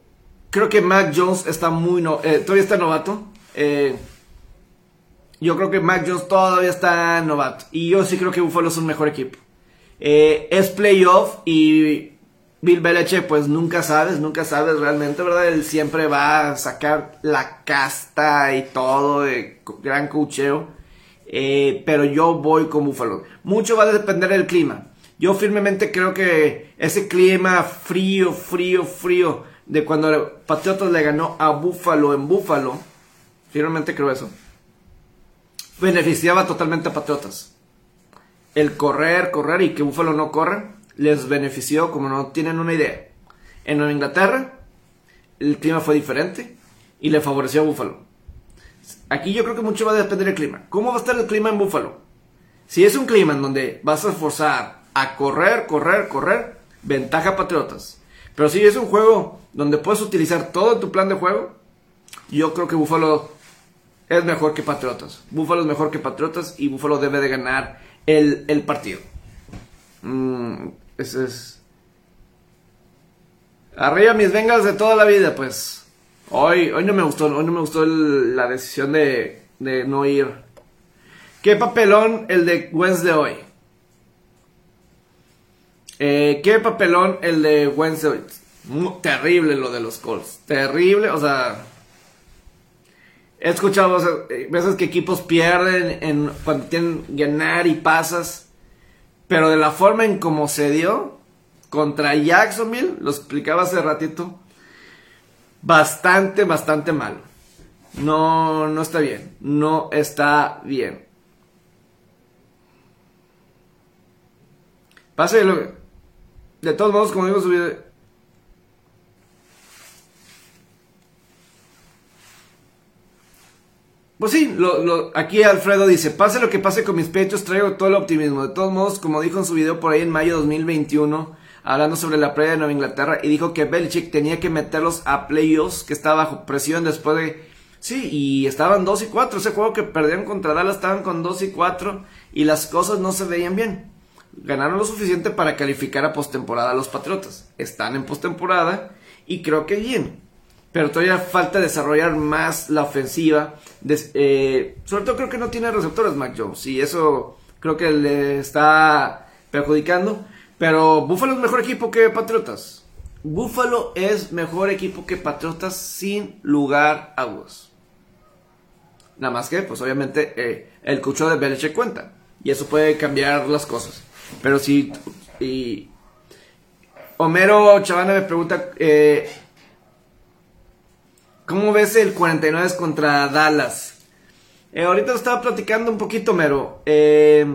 creo que Mac Jones está muy... No, todavía está novato. yo creo que Mac Jones todavía está novato. Y yo sí creo que Buffalo es un mejor equipo. Eh, es playoff y Bill Belichick pues nunca sabes, nunca sabes realmente, ¿verdad? Él siempre va a sacar la casta y todo de gran cocheo. Eh, pero yo voy con Buffalo. Mucho va a depender del clima. Yo firmemente creo que ese clima frío, frío, frío de cuando Patriotas le ganó a Buffalo en Buffalo, firmemente creo eso, beneficiaba totalmente a Patriotas el correr, correr y que Buffalo no corra les benefició como no tienen una idea. En Inglaterra el clima fue diferente y le favoreció a Buffalo. Aquí yo creo que mucho va a depender del clima. ¿Cómo va a estar el clima en Buffalo? Si es un clima en donde vas a forzar a correr, correr, correr, ventaja Patriotas. Pero si es un juego donde puedes utilizar todo tu plan de juego, yo creo que Buffalo es mejor que Patriotas. Buffalo es mejor que Patriotas y Buffalo debe de ganar el, partido. Mm, ese es. Arriba mis vengas de toda la vida, pues. Hoy, hoy no me gustó, hoy no me gustó la decisión de, de no ir. ¿Qué papelón el de Wednesday hoy? Eh, ¿Qué papelón el de Wednesday terrible lo de los Colts. Terrible, o sea. He escuchado veces que equipos pierden en, cuando tienen ganar y pasas. Pero de la forma en cómo se dio contra Jacksonville, lo explicaba hace ratito, bastante, bastante malo. No, no está bien. No está bien. Pase de todos modos, como digo, su video, Pues sí, lo, aquí Alfredo dice, pase lo que pase con mis pechos, traigo todo el optimismo. De todos modos, como dijo en su video por ahí en mayo de 2021, hablando sobre la playa de Nueva Inglaterra, y dijo que Belichick tenía que meterlos a playoffs, que estaba bajo presión después de... Sí, y estaban 2 y 4, ese juego que perdieron contra Dallas estaban con 2 y 4, y las cosas no se veían bien. Ganaron lo suficiente para calificar a postemporada a los Patriotas. Están en postemporada, y creo que bien pero todavía falta desarrollar más la ofensiva. Eh, sobre todo creo que no tiene receptores Mac Jones y eso creo que le está perjudicando. Pero Buffalo es mejor equipo que Patriotas. Buffalo es mejor equipo que Patriotas sin lugar a dudas. Nada más que, pues obviamente, eh, el cucho de Belichick cuenta. Y eso puede cambiar las cosas. Pero si... Y Homero Chavana me pregunta... Eh, ¿Cómo ves el 49 contra Dallas? Eh, ahorita estaba platicando un poquito, Mero. Eh,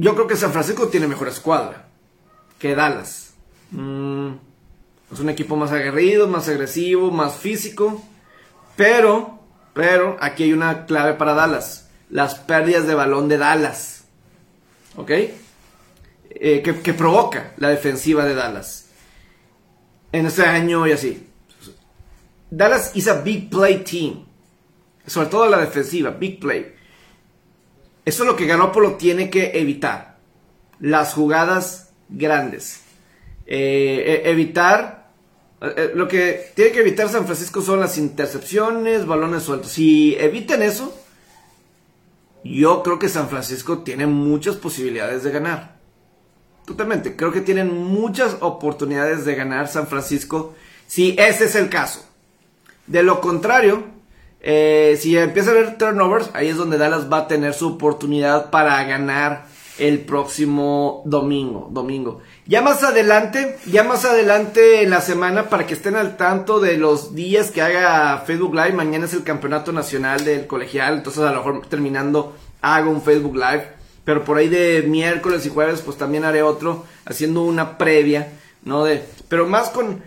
yo creo que San Francisco tiene mejor escuadra que Dallas. Mm, es un equipo más aguerrido, más agresivo, más físico. Pero, pero, aquí hay una clave para Dallas. Las pérdidas de balón de Dallas. ¿Ok? Eh, que, que provoca la defensiva de Dallas en este año y así. Dallas is a big play team. Sobre todo la defensiva, big play. Eso es lo que Garoppolo tiene que evitar. Las jugadas grandes. Eh, e, evitar. Eh, lo que tiene que evitar San Francisco son las intercepciones, balones sueltos. Si eviten eso, yo creo que San Francisco tiene muchas posibilidades de ganar. Totalmente, creo que tienen muchas oportunidades de ganar San Francisco si ese es el caso. De lo contrario, eh, si empieza a haber turnovers, ahí es donde Dallas va a tener su oportunidad para ganar el próximo domingo, domingo. Ya más adelante, ya más adelante en la semana, para que estén al tanto de los días que haga Facebook Live, mañana es el campeonato nacional del colegial, entonces a lo mejor terminando hago un Facebook Live, pero por ahí de miércoles y jueves pues también haré otro, haciendo una previa, ¿no? De, pero más con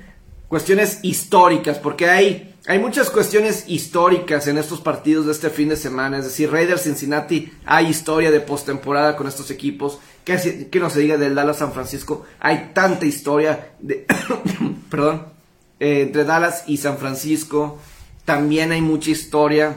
cuestiones históricas, porque hay hay muchas cuestiones históricas en estos partidos de este fin de semana. Es decir, Raiders Cincinnati, hay historia de postemporada con estos equipos. Que, que no se diga del Dallas San Francisco. Hay tanta historia de, perdón, eh, entre Dallas y San Francisco. También hay mucha historia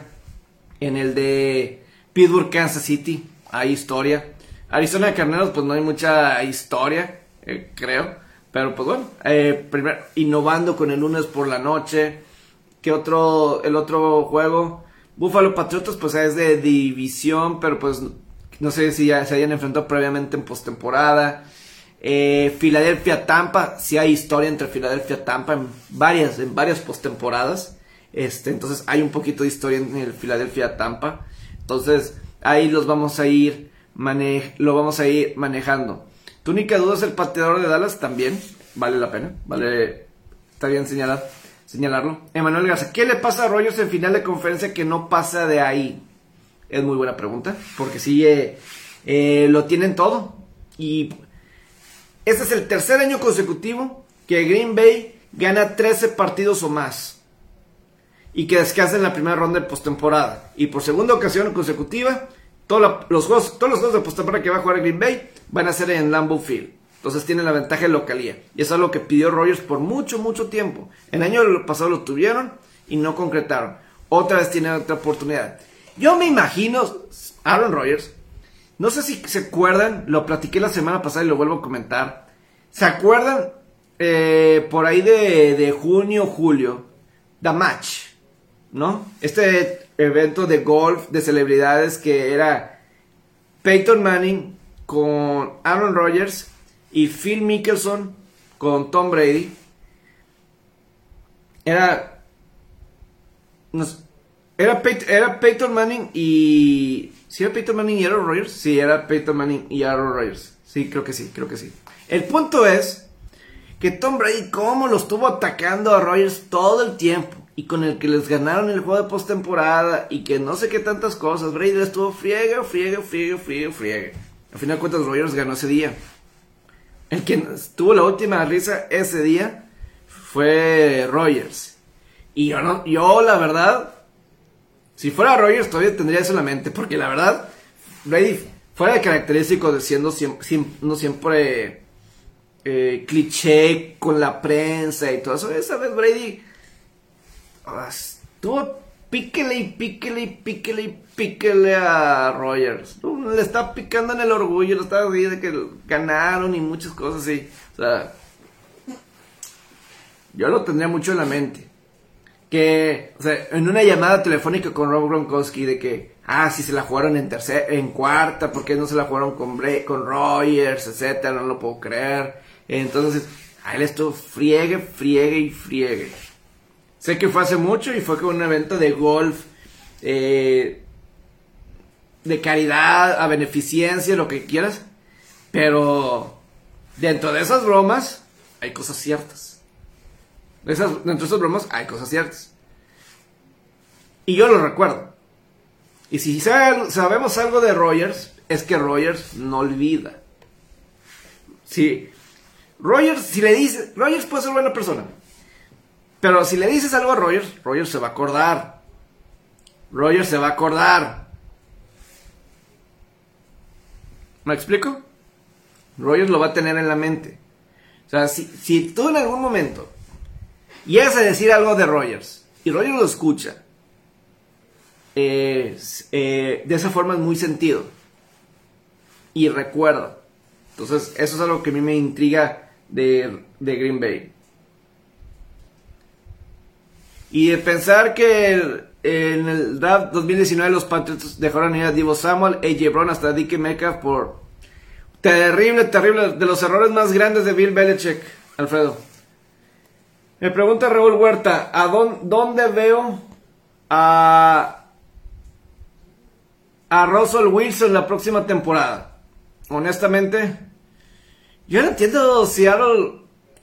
en el de Pittsburgh, Kansas City. Hay historia. Arizona Carneros, pues no hay mucha historia, eh, creo. Pero pues bueno, eh, primero, innovando con el lunes por la noche que otro, el otro juego. Buffalo Patriotas, pues es de división, pero pues no sé si ya se hayan enfrentado previamente en postemporada. Eh, Filadelfia Tampa, si hay historia entre Filadelfia Tampa en varias, en varias postemporadas. Este, entonces hay un poquito de historia en el Filadelfia Tampa. Entonces, ahí los vamos a ir lo vamos a ir manejando. Tu única duda es el pateador de Dallas también. Vale la pena. Vale. Está bien señalado señalarlo. Emanuel Garza, ¿qué le pasa a Rogers en final de conferencia que no pasa de ahí? Es muy buena pregunta, porque sí eh, eh, lo tienen todo. Y este es el tercer año consecutivo que Green Bay gana 13 partidos o más. Y que descansa en la primera ronda de postemporada. Y por segunda ocasión consecutiva, los juegos, todos los juegos de postemporada que va a jugar Green Bay van a ser en Lambeau Field. Entonces tiene la ventaja de localía. Y eso es lo que pidió Rogers por mucho, mucho tiempo. El año pasado lo tuvieron y no concretaron. Otra vez tiene otra oportunidad. Yo me imagino, Aaron Rodgers, no sé si se acuerdan, lo platiqué la semana pasada y lo vuelvo a comentar. ¿Se acuerdan eh, por ahí de, de junio, julio? The Match, ¿no? Este evento de golf de celebridades que era Peyton Manning con Aaron Rodgers y Phil Mickelson con Tom Brady era era, era Peyton Manning y ¿Sí era Peyton Manning y Aaron Rodgers? Sí, era Peyton Manning y Aaron Rodgers. Sí, creo que sí, creo que sí. El punto es que Tom Brady, cómo lo estuvo atacando a Rodgers todo el tiempo y con el que les ganaron el juego de postemporada y que no sé qué tantas cosas. Brady estuvo friega, friega, friega, friega, friega. Al final de cuentas, Rodgers ganó ese día. El que tuvo la última risa ese día fue Rogers. Y yo, no, yo la verdad, si fuera Rogers todavía tendría eso en la mente, porque la verdad, Brady, fuera característico de siendo siempre, no siempre eh, cliché con la prensa y todo eso, esa vez Brady ah, estuvo píquele y píquele y píquele y píquele a Rogers. Le está picando en el orgullo, le está diciendo de que ganaron y muchas cosas así. O sea, yo lo tendría mucho en la mente. Que, o sea, en una llamada telefónica con Rob Gronkowski de que, ah, si se la jugaron en tercera, en cuarta, ¿por qué no se la jugaron con, con Rogers, etcétera? No lo puedo creer. Entonces, a él estuvo friegue, friegue y friegue. Sé que fue hace mucho y fue con un evento de golf, eh, de caridad, a beneficencia, lo que quieras. Pero dentro de esas bromas hay cosas ciertas. dentro de esas bromas hay cosas ciertas. Y yo lo recuerdo. Y si sabemos algo de Rogers, es que Rogers no olvida. Si Rogers, si le dice, Rogers puede ser buena persona. Pero si le dices algo a Rogers, Rogers se va a acordar. Rogers se va a acordar. ¿Me explico? Rogers lo va a tener en la mente. O sea, si, tú en algún momento llegas a decir algo de Rogers y Rogers lo escucha, eh, de esa forma es muy sentido. Y recuerda. Entonces, eso es algo que a mí me intriga de, de Green Bay. Y de pensar que en el draft 2019 los Patriots dejaron ir a Divo Samuel, AJ Brown hasta Dickie Metcalf por terrible, terrible, de los errores más grandes de Bill Belichick, Alfredo. Me pregunta Raúl Huerta, ¿a dónde, veo a, a Russell Wilson la próxima temporada? Honestamente, yo no entiendo si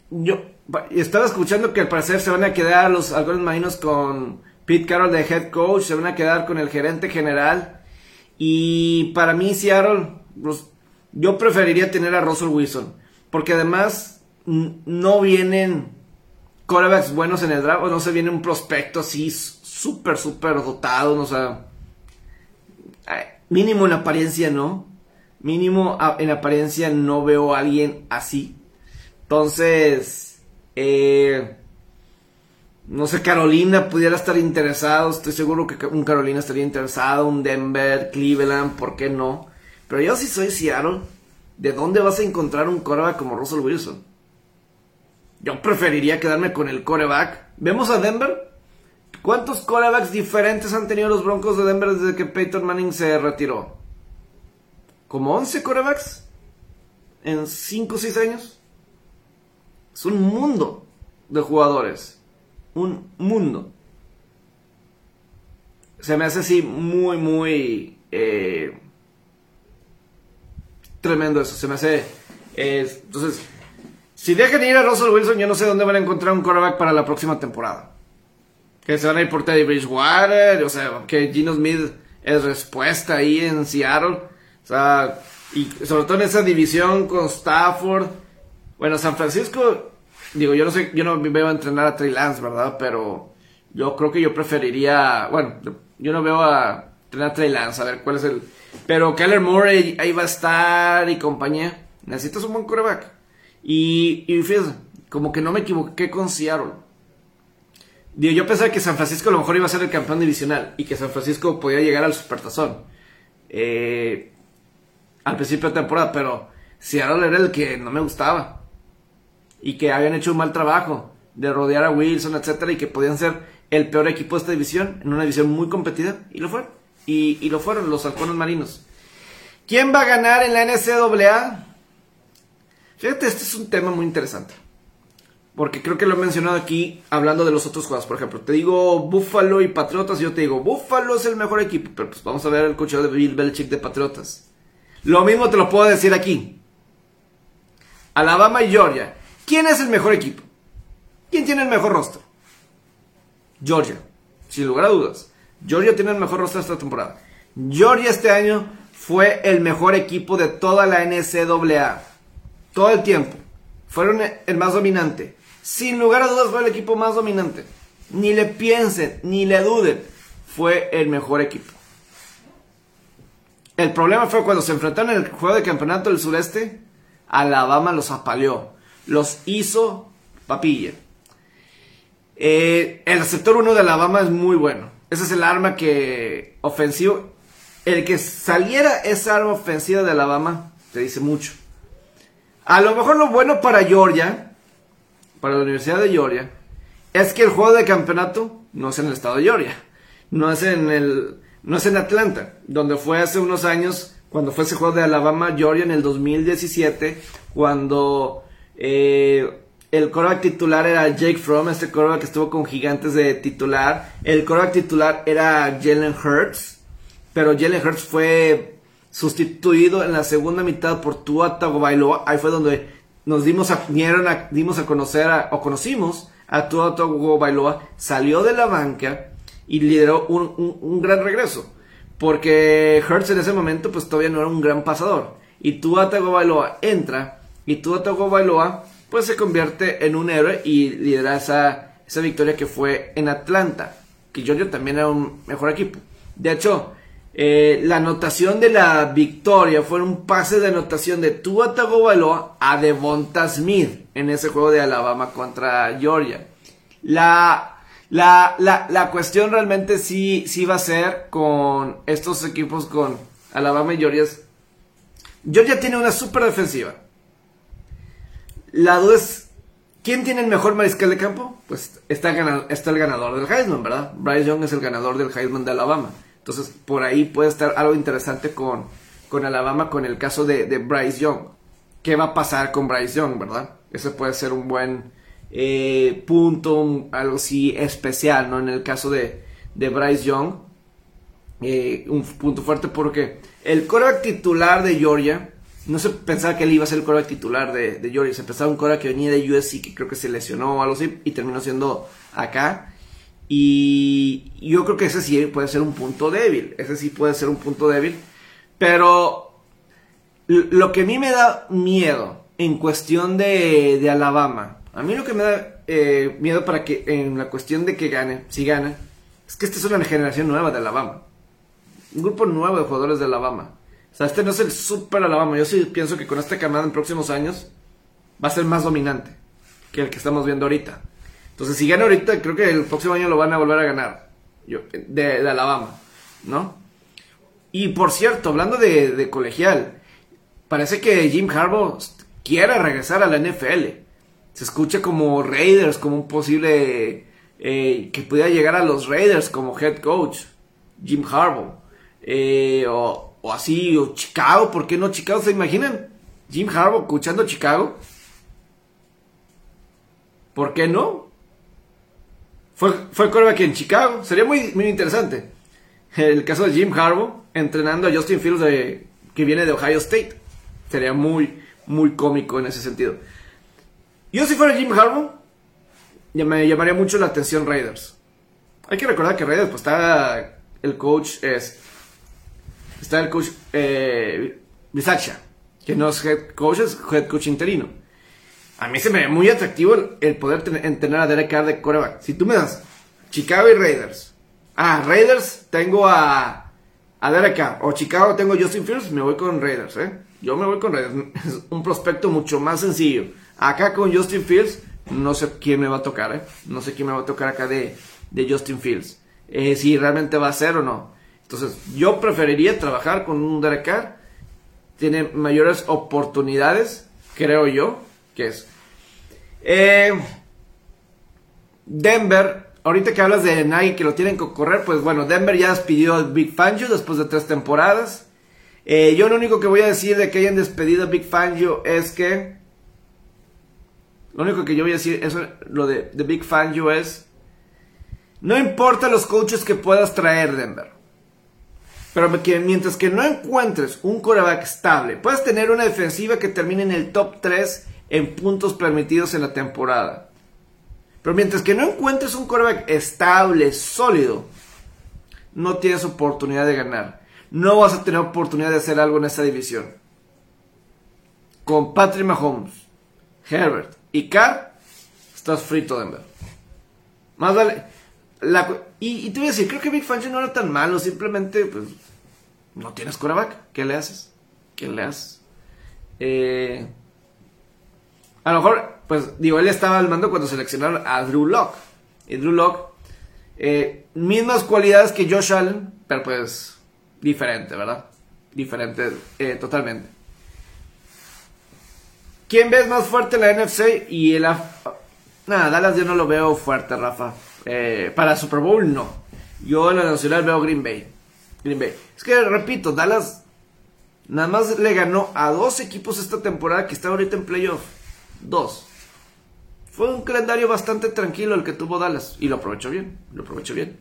yo estaba escuchando que al parecer se van a quedar los algunos marinos con Pete Carroll de head coach, se van a quedar con el gerente general. Y para mí, Seattle, yo preferiría tener a Russell Wilson. Porque además no vienen quarterbacks buenos en el draft. No se viene un prospecto así súper, súper dotado. O sea, mínimo en apariencia no. Mínimo en apariencia no veo a alguien así. Entonces, eh, no sé, Carolina pudiera estar interesado. Estoy seguro que un Carolina estaría interesado. Un Denver, Cleveland, ¿por qué no? Pero yo si soy Seattle, ¿de dónde vas a encontrar un coreback como Russell Wilson? Yo preferiría quedarme con el coreback. ¿Vemos a Denver? ¿Cuántos corebacks diferentes han tenido los Broncos de Denver desde que Peyton Manning se retiró? ¿Como 11 corebacks? ¿En 5 o 6 años? Es un mundo de jugadores un mundo. Se me hace así muy, muy eh, tremendo eso. Se me hace. Eh, entonces, si dejan ir a Russell Wilson, yo no sé dónde van a encontrar un quarterback para la próxima temporada. Que se van a ir por Teddy Bridgewater, o sea, que Gino Smith es respuesta ahí en Seattle. O sea, y sobre todo en esa división con Stafford. Bueno, San Francisco Digo, yo no sé, yo no veo a entrenar a Trey Lance, ¿verdad? Pero yo creo que yo preferiría, bueno, yo no veo a entrenar a Trey Lance, a ver cuál es el... Pero Keller Moore ahí va a estar y compañía. Necesitas un buen coreback. Y, y fíjate, como que no me equivoqué con Seattle. Digo, yo pensaba que San Francisco a lo mejor iba a ser el campeón divisional y que San Francisco podía llegar al Supertazón. Eh, al principio de temporada, pero Seattle era el que no me gustaba y que habían hecho un mal trabajo de rodear a Wilson, etcétera, y que podían ser el peor equipo de esta división, en una división muy competida, y lo fueron. Y, lo fueron los halcones marinos. ¿Quién va a ganar en la NCAA? Fíjate, este es un tema muy interesante. Porque creo que lo he mencionado aquí hablando de los otros juegos. Por ejemplo, te digo Buffalo y Patriotas. Y yo te digo, Buffalo es el mejor equipo. Pero pues vamos a ver el coche de Bill Belichick de Patriotas. Lo mismo te lo puedo decir aquí. Alabama y Georgia. ¿Quién es el mejor equipo? ¿Quién tiene el mejor rostro? Georgia, sin lugar a dudas. Georgia tiene el mejor rostro esta temporada. Georgia este año fue el mejor equipo de toda la NCAA. Todo el tiempo. Fueron el más dominante. Sin lugar a dudas fue el equipo más dominante. Ni le piensen, ni le duden. Fue el mejor equipo. El problema fue cuando se enfrentaron en el juego de campeonato del sureste. Alabama los apaleó los hizo papilla. Eh, el receptor 1 de Alabama es muy bueno. Ese es el arma que ofensivo. El que saliera esa arma ofensiva de Alabama te dice mucho. A lo mejor lo bueno para Georgia, para la Universidad de Georgia, es que el juego de campeonato no es en el estado de Georgia, no es en el, no es en Atlanta, donde fue hace unos años cuando fue ese juego de Alabama Georgia en el 2017, cuando eh, el coreback titular era Jake Fromm, este coreback que estuvo con Gigantes de titular. El coreback titular era Jalen Hurts, pero Jalen Hurts fue sustituido en la segunda mitad por Tua Tagovailoa. Ahí fue donde nos dimos a, dimos a conocer o conocimos a Tua Tagovailoa. Salió de la banca y lideró un, gran regreso. Porque Hurts en ese momento pues todavía no era un gran pasador. Y Tua Tagovailoa entra y Tua Bailoa pues se convierte en un héroe y lidera esa, victoria que fue en Atlanta. Que Georgia también era un mejor equipo. De hecho, eh, la anotación de la victoria fue un pase de anotación de Tua Bailoa a Devonta Smith en ese juego de Alabama contra Georgia. La, la, la, la cuestión realmente sí, sí va a ser con estos equipos con Alabama y Georgia. Georgia tiene una super defensiva. La duda es, ¿quién tiene el mejor mariscal de campo? pues está, el ganador del Heisman, ¿verdad? Bryce Young es el ganador del Heisman de Alabama. Entonces, por ahí puede estar algo interesante con, con Alabama con el caso de, de Bryce Young. ¿Qué va a pasar con Bryce Young, verdad? Ese puede ser un buen eh, punto, algo así especial, ¿no? En el caso de, de Bryce Young, eh, un punto fuerte porque el coreback titular de Georgia, no se pensaba que él iba a ser el coreback titular de, de Georgia, se pensaba un coreback que venía de USC, que creo que se lesionó o algo así, y terminó siendo acá. Y yo creo que ese sí puede ser un punto débil, ese sí puede ser un punto débil, pero lo que a mí me da miedo en cuestión de, de Alabama, a mí lo que me da eh, miedo para que en la cuestión de que gane, si gana, es que esta es una generación nueva de Alabama un grupo nuevo de jugadores de Alabama. O sea, este no es el super Alabama. Yo sí pienso que con esta camada en próximos años va a ser más dominante que el que estamos viendo ahorita. Entonces, si gana ahorita, creo que el próximo año lo van a volver a ganar. Yo, de, Alabama, ¿no? Y por cierto, hablando de, colegial, parece que Jim Harbaugh quiere regresar a la NFL. Se escucha como Raiders, como un posible eh, que pudiera llegar a los Raiders como head coach, Jim Harbaugh. Eh, o, así, o Chicago, ¿por qué no Chicago? ¿Se imaginan? Jim Harbaugh escuchando Chicago. ¿Por qué no? Fue, fue coreback en Chicago. Sería muy, muy interesante. El caso de Jim Harbaugh entrenando a Justin Fields que viene de Ohio State. Sería muy, muy cómico en ese sentido. Yo si fuera Jim Harbaugh, me llamaría mucho la atención Raiders. Hay que recordar que Raiders, pues está el coach es está el coach eh, que no es head coach, es head coach interino. A mí se me ve muy atractivo el, poder entrenar a Derek Carr de coreback. Si tú me das Chicago y Raiders. Ah, Raiders tengo a, a Derek Carr. O Chicago tengo a Justin Fields, me voy con Raiders, ¿eh? Yo me voy con Raiders. Es un prospecto mucho más sencillo. Acá con Justin Fields, no sé quién me va a tocar, ¿eh? No sé quién me va a tocar acá de, de Justin Fields. Eh, si realmente va a ser o no. Entonces, yo preferiría trabajar con un Derek Carr. Tiene mayores oportunidades, creo yo, que es. Eh, Denver, ahorita que hablas de Nagy que lo tienen que correr, pues bueno, Denver ya despidió a Big Fangio después de tres temporadas. Eh, yo lo único que voy a decir de que hayan despedido a Big Fangio es que. Lo único que yo voy a decir, eso, lo de, de Big Fangio es. No importa los coaches que puedas traer, Denver. Pero mientras que no encuentres un coreback estable, puedes tener una defensiva que termine en el top 3 en puntos permitidos en la temporada. Pero mientras que no encuentres un coreback estable, sólido, no tienes oportunidad de ganar. No vas a tener oportunidad de hacer algo en esa división. Con Patrick Mahomes, Herbert y Carr, estás frito, Denver. Más vale. Y, te voy a decir, creo que Big Fangio no era tan malo, simplemente, pues, no tienes coreback. ¿Qué le haces? ¿Qué le haces? Eh, a lo mejor, pues, digo, él estaba al mando cuando seleccionaron a Drew Locke. Y Drew Locke, eh, mismas cualidades que Josh Allen, pero pues, diferente, ¿verdad? Diferente eh, totalmente. ¿Quién ves más fuerte la NFC y el... Nada, Dallas yo no lo veo fuerte, Rafa. Para Super Bowl no. Yo en la nacional veo Green Bay. Green Bay. Es que, repito, Dallas nada más le ganó a dos equipos esta temporada que está ahorita en playoff. Dos. Fue un calendario bastante tranquilo el que tuvo Dallas. Y lo aprovechó bien. Lo aprovechó bien.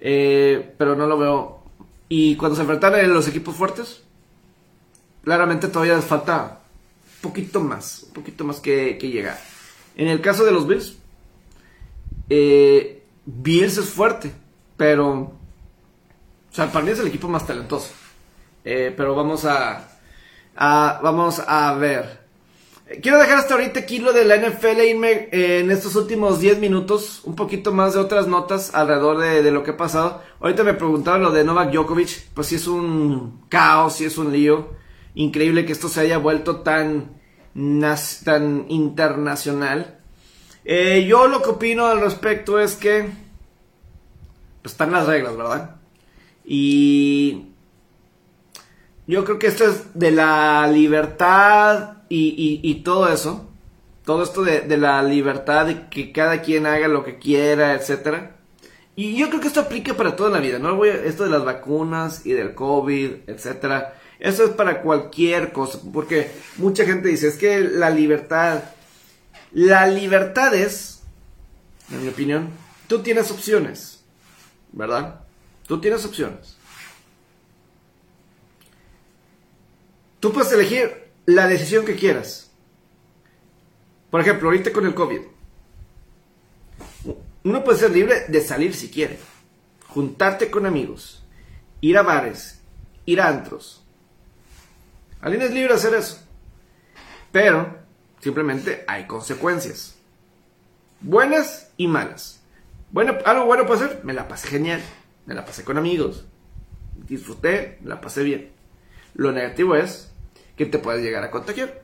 Eh, pero no lo veo. Y cuando se enfrentan los equipos fuertes, claramente todavía les falta un poquito más. Un poquito más que, llegar. En el caso de los Bills, eh, Bills es fuerte. Pero o sea, para mí es el equipo más talentoso. Eh, pero vamos a, Vamos a ver. Quiero dejar hasta ahorita aquí lo de la NFL irme eh, en estos últimos 10 minutos. Un poquito más de otras notas alrededor de, lo que ha pasado. Ahorita me preguntaron lo de Novak Djokovic. Pues si es un caos, si es un lío. Increíble que esto se haya vuelto tan, tan internacional. Eh, yo lo que opino al respecto es que pues están las reglas, ¿verdad? Y yo creo que esto es de la libertad y, todo eso. todo esto de, de la libertad, de que cada quien haga lo que quiera, etcétera. Y yo creo que esto aplica para toda la vida, ¿no? Esto de las vacunas y del COVID, etcétera. Eso es para cualquier cosa, porque mucha gente dice, es que la libertad, la libertad es, en mi opinión, tú tienes opciones, ¿verdad? Tú tienes opciones. Tú puedes elegir la decisión que quieras. Por ejemplo, ahorita con el COVID. Uno puede ser libre de salir si quiere. Juntarte con amigos. Ir a bares. Ir a antros. Alguien es libre de hacer eso. Pero, simplemente hay consecuencias. Buenas y malas. Bueno, algo bueno puede ser, me la pasé genial. Me la pasé con amigos. Disfruté, me la pasé bien. Lo negativo es que te puedes llegar a contagiar.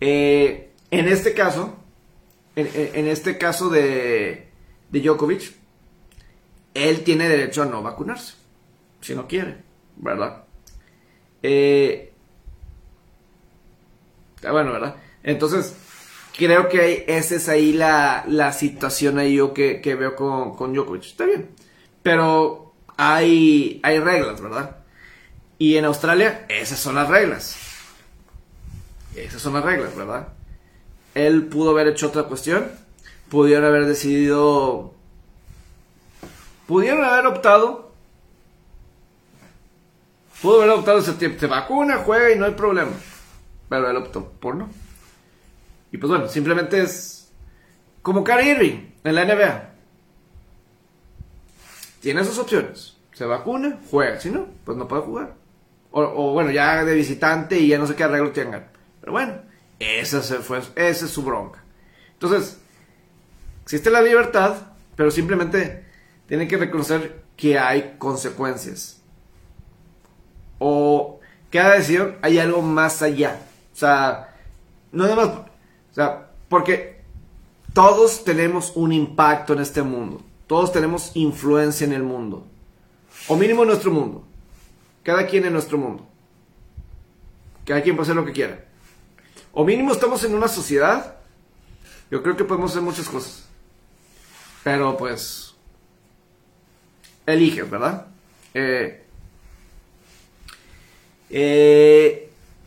Eh, en este caso, en, este caso de, de Djokovic, él tiene derecho a no vacunarse, si no quiere, ¿verdad? Eh, está bueno, ¿verdad? Entonces, creo que esa es ahí la, la situación ahí yo que, que veo con, con Djokovic. Está bien. Pero hay, hay reglas, ¿verdad? Y en Australia, esas son las reglas. Esas son las reglas, ¿verdad? Él pudo haber hecho otra cuestión. Pudieron haber decidido. Pudieron haber optado. Pudo haber optado ese tiempo. Se vacuna, juega y no hay problema. Pero él optó por no. Y pues bueno, simplemente es. Como Kyrie Irving en la NBA. Tiene sus opciones. Se vacuna, juega. Si no, pues no puede jugar. O, bueno, ya de visitante y ya no sé qué arreglo tengan. Pero bueno, esa, se fue, esa es su bronca. Entonces, existe la libertad, pero simplemente tienen que reconocer que hay consecuencias. O cada decisión hay algo más allá. O sea, no nada más. O sea, porque todos tenemos un impacto en este mundo. Todos tenemos influencia en el mundo. O mínimo en nuestro mundo. Cada quien en nuestro mundo. Cada quien puede hacer lo que quiera. O mínimo estamos en una sociedad. Yo creo que podemos hacer muchas cosas. Pero pues... Eliges, ¿verdad? Eh, eh,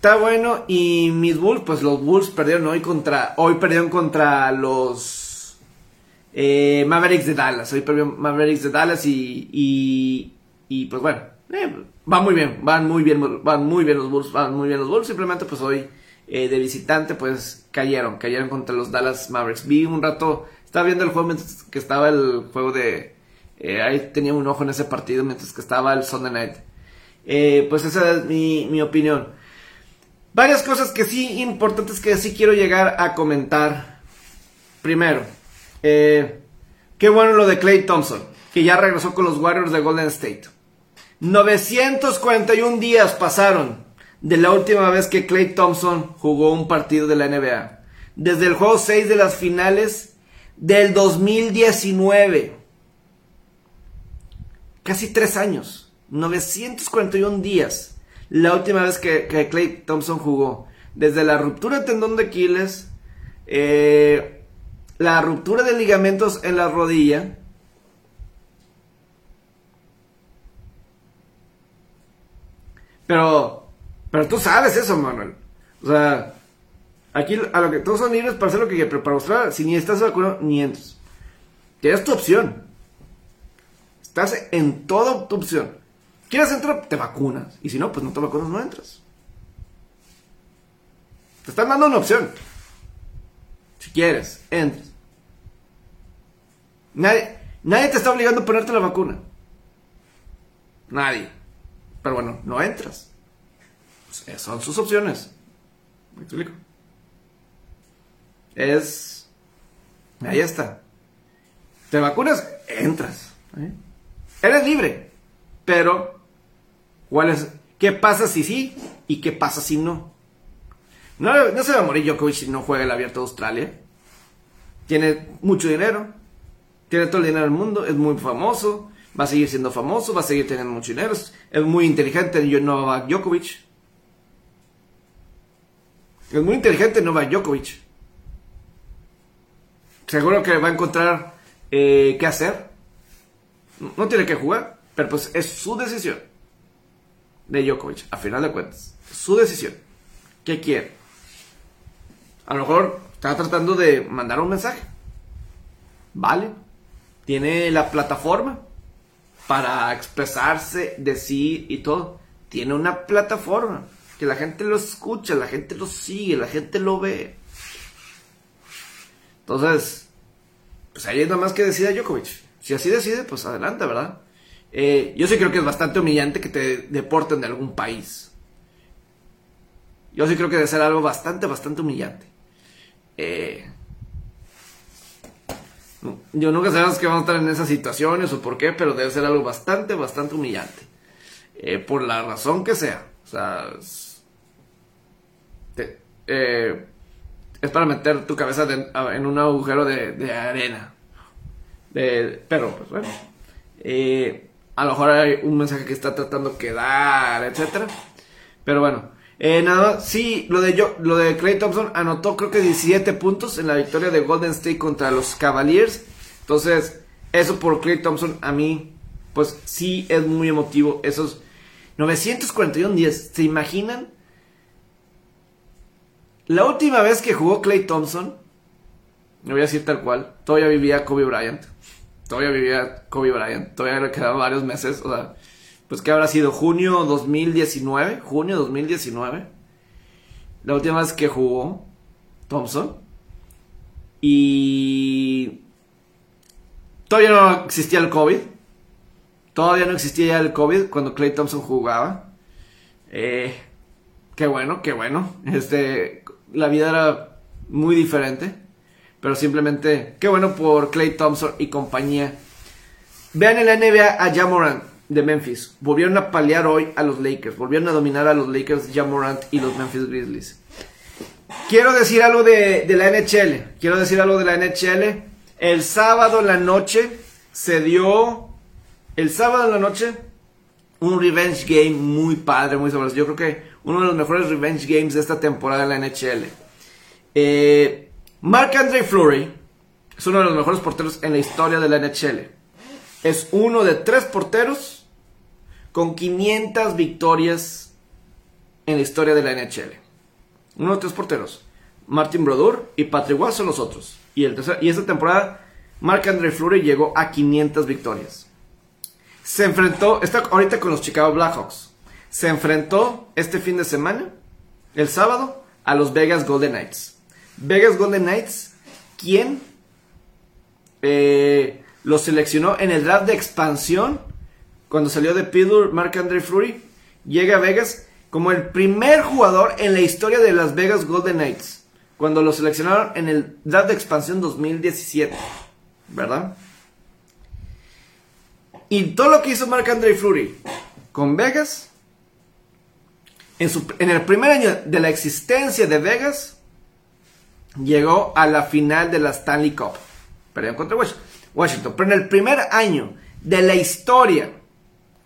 está bueno. Y mis Bulls, pues los Bulls perdieron hoy contra... Hoy perdieron contra los... eh, Mavericks de Dallas. Hoy perdieron Mavericks de Dallas y... y, pues bueno. eh, van muy bien. Van muy bien. Van muy bien los Bulls. Van muy bien los Bulls. Simplemente pues hoy... eh, de visitante pues cayeron. Cayeron contra los Dallas Mavericks. Vi un rato... Estaba viendo el juego mientras que estaba el juego de... eh, ahí tenía un ojo en ese partido mientras que estaba el Sunday Night. Eh, pues esa es mi, mi opinión. Varias cosas que sí importantes que sí quiero llegar a comentar. Primero, eh, qué bueno lo de Clay Thompson, que ya regresó con los Warriors de Golden State. 941 días pasaron de la última vez que Clay Thompson jugó un partido de la NBA. Desde el juego 6 de las finales del 2019. Casi tres años. 941 días. La última vez que, que Clay Thompson jugó. Desde la ruptura de tendón de Aquiles. eh, la ruptura de ligamentos en la rodilla. Pero, pero tú sabes eso, Manuel. O sea, aquí a lo que todos son libres para hacer lo que quieran, pero para Australia, si ni estás vacunado, ni entras. Tienes tu opción. Estás en toda tu opción. ¿Quieres entrar? Te vacunas. Y si no, pues no te vacunas, no entras. Te están dando una opción. Si quieres, entras. Nadie, nadie te está obligando a ponerte la vacuna. Nadie. Pero bueno, no entras. Pues, son sus opciones. ¿Me explico? Es... Ahí está. ¿Te vacunas? Entras. ¿eh? Eres libre. Pero, ¿cuál? ¿Qué pasa si sí? ¿Y qué pasa si no? No, no se va a morir Djokovic si no juega el abierto de Australia. Tiene mucho dinero. Tiene todo el dinero del mundo. Es muy famoso. Va a seguir siendo famoso. Va a seguir teniendo mucho dinero. Es muy inteligente Novak Djokovic. Es muy inteligente Novak Djokovic. Seguro que va a encontrar eh, qué hacer. No tiene que jugar, pero pues es su decisión de Djokovic, a final de cuentas. Su decisión. ¿Qué quiere? A lo mejor está tratando de mandar un mensaje. Vale. Tiene la plataforma para expresarse, decir y todo. Tiene una plataforma que la gente lo escucha, la gente lo sigue, la gente lo ve. Entonces, pues ahí es nada más que decida Djokovic. Si así decide, pues adelante, ¿verdad? Eh, yo sí creo que es bastante humillante que te deporten de algún país. Yo sí creo que debe ser algo bastante, bastante humillante. Eh, yo nunca sabemos que vamos a estar en esas situaciones o por qué, pero debe ser algo bastante, bastante humillante. Eh, por la razón que sea. O sea, es, eh, para meter tu cabeza en un agujero de, arena. pero, pues bueno. Eh, a lo mejor hay un mensaje que está tratando de dar, etcétera. Pero bueno, nada sí, lo de, yo, lo de Clay Thompson anotó creo que 17 puntos en la victoria de Golden State contra los Cavaliers. Entonces, eso por Clay Thompson a mí, pues sí es muy emotivo. Esos 941 días, ¿se imaginan? La última vez que jugó Clay Thompson, me voy a decir tal cual, todavía vivía Kobe Bryant. Todavía vivía Kobe Bryant. Todavía le quedaban varios meses. O sea, pues que habrá sido junio 2019. Junio 2019. La última vez que jugó Thompson. Y todavía no existía el COVID. Todavía no existía ya el COVID cuando Clay Thompson jugaba. Eh, qué bueno, qué bueno. Este, la vida era muy diferente. Pero simplemente, qué bueno por Clay Thompson y compañía. Vean en la NBA a Jamorant de Memphis. Volvieron a paliar hoy a los Lakers. Volvieron a dominar a los Lakers, Jamorant y los Memphis Grizzlies. Quiero decir algo de, de la NHL. Quiero decir algo de la NHL. El sábado en la noche se dio. El sábado en la noche. Un revenge game muy padre, muy sabroso. Yo creo que uno de los mejores revenge games de esta temporada en la NHL. Eh, Mark Andre Fleury es uno de los mejores porteros en la historia de la NHL. Es uno de tres porteros con 500 victorias en la historia de la NHL. Uno de tres porteros. Martin Brodeur y Patrick Watt son los otros. Y, y esta temporada, Mark Andre Fleury llegó a 500 victorias. Se enfrentó, está ahorita con los Chicago Blackhawks. Se enfrentó este fin de semana, el sábado, a los Vegas Golden Knights. Vegas Golden Knights, ¿quién eh, lo seleccionó en el draft de expansión cuando salió de Pittsburgh, Mark Andre Fleury, llega a Vegas como el primer jugador en la historia de las Vegas Golden Knights, cuando lo seleccionaron en el draft de expansión 2017, ¿verdad? Y todo lo que hizo Mark Andre Fleury con Vegas, en el primer año de la existencia de Vegas, llegó a la final de la Stanley Cup. Perdieron contra Washington. Pero en el primer año de la historia,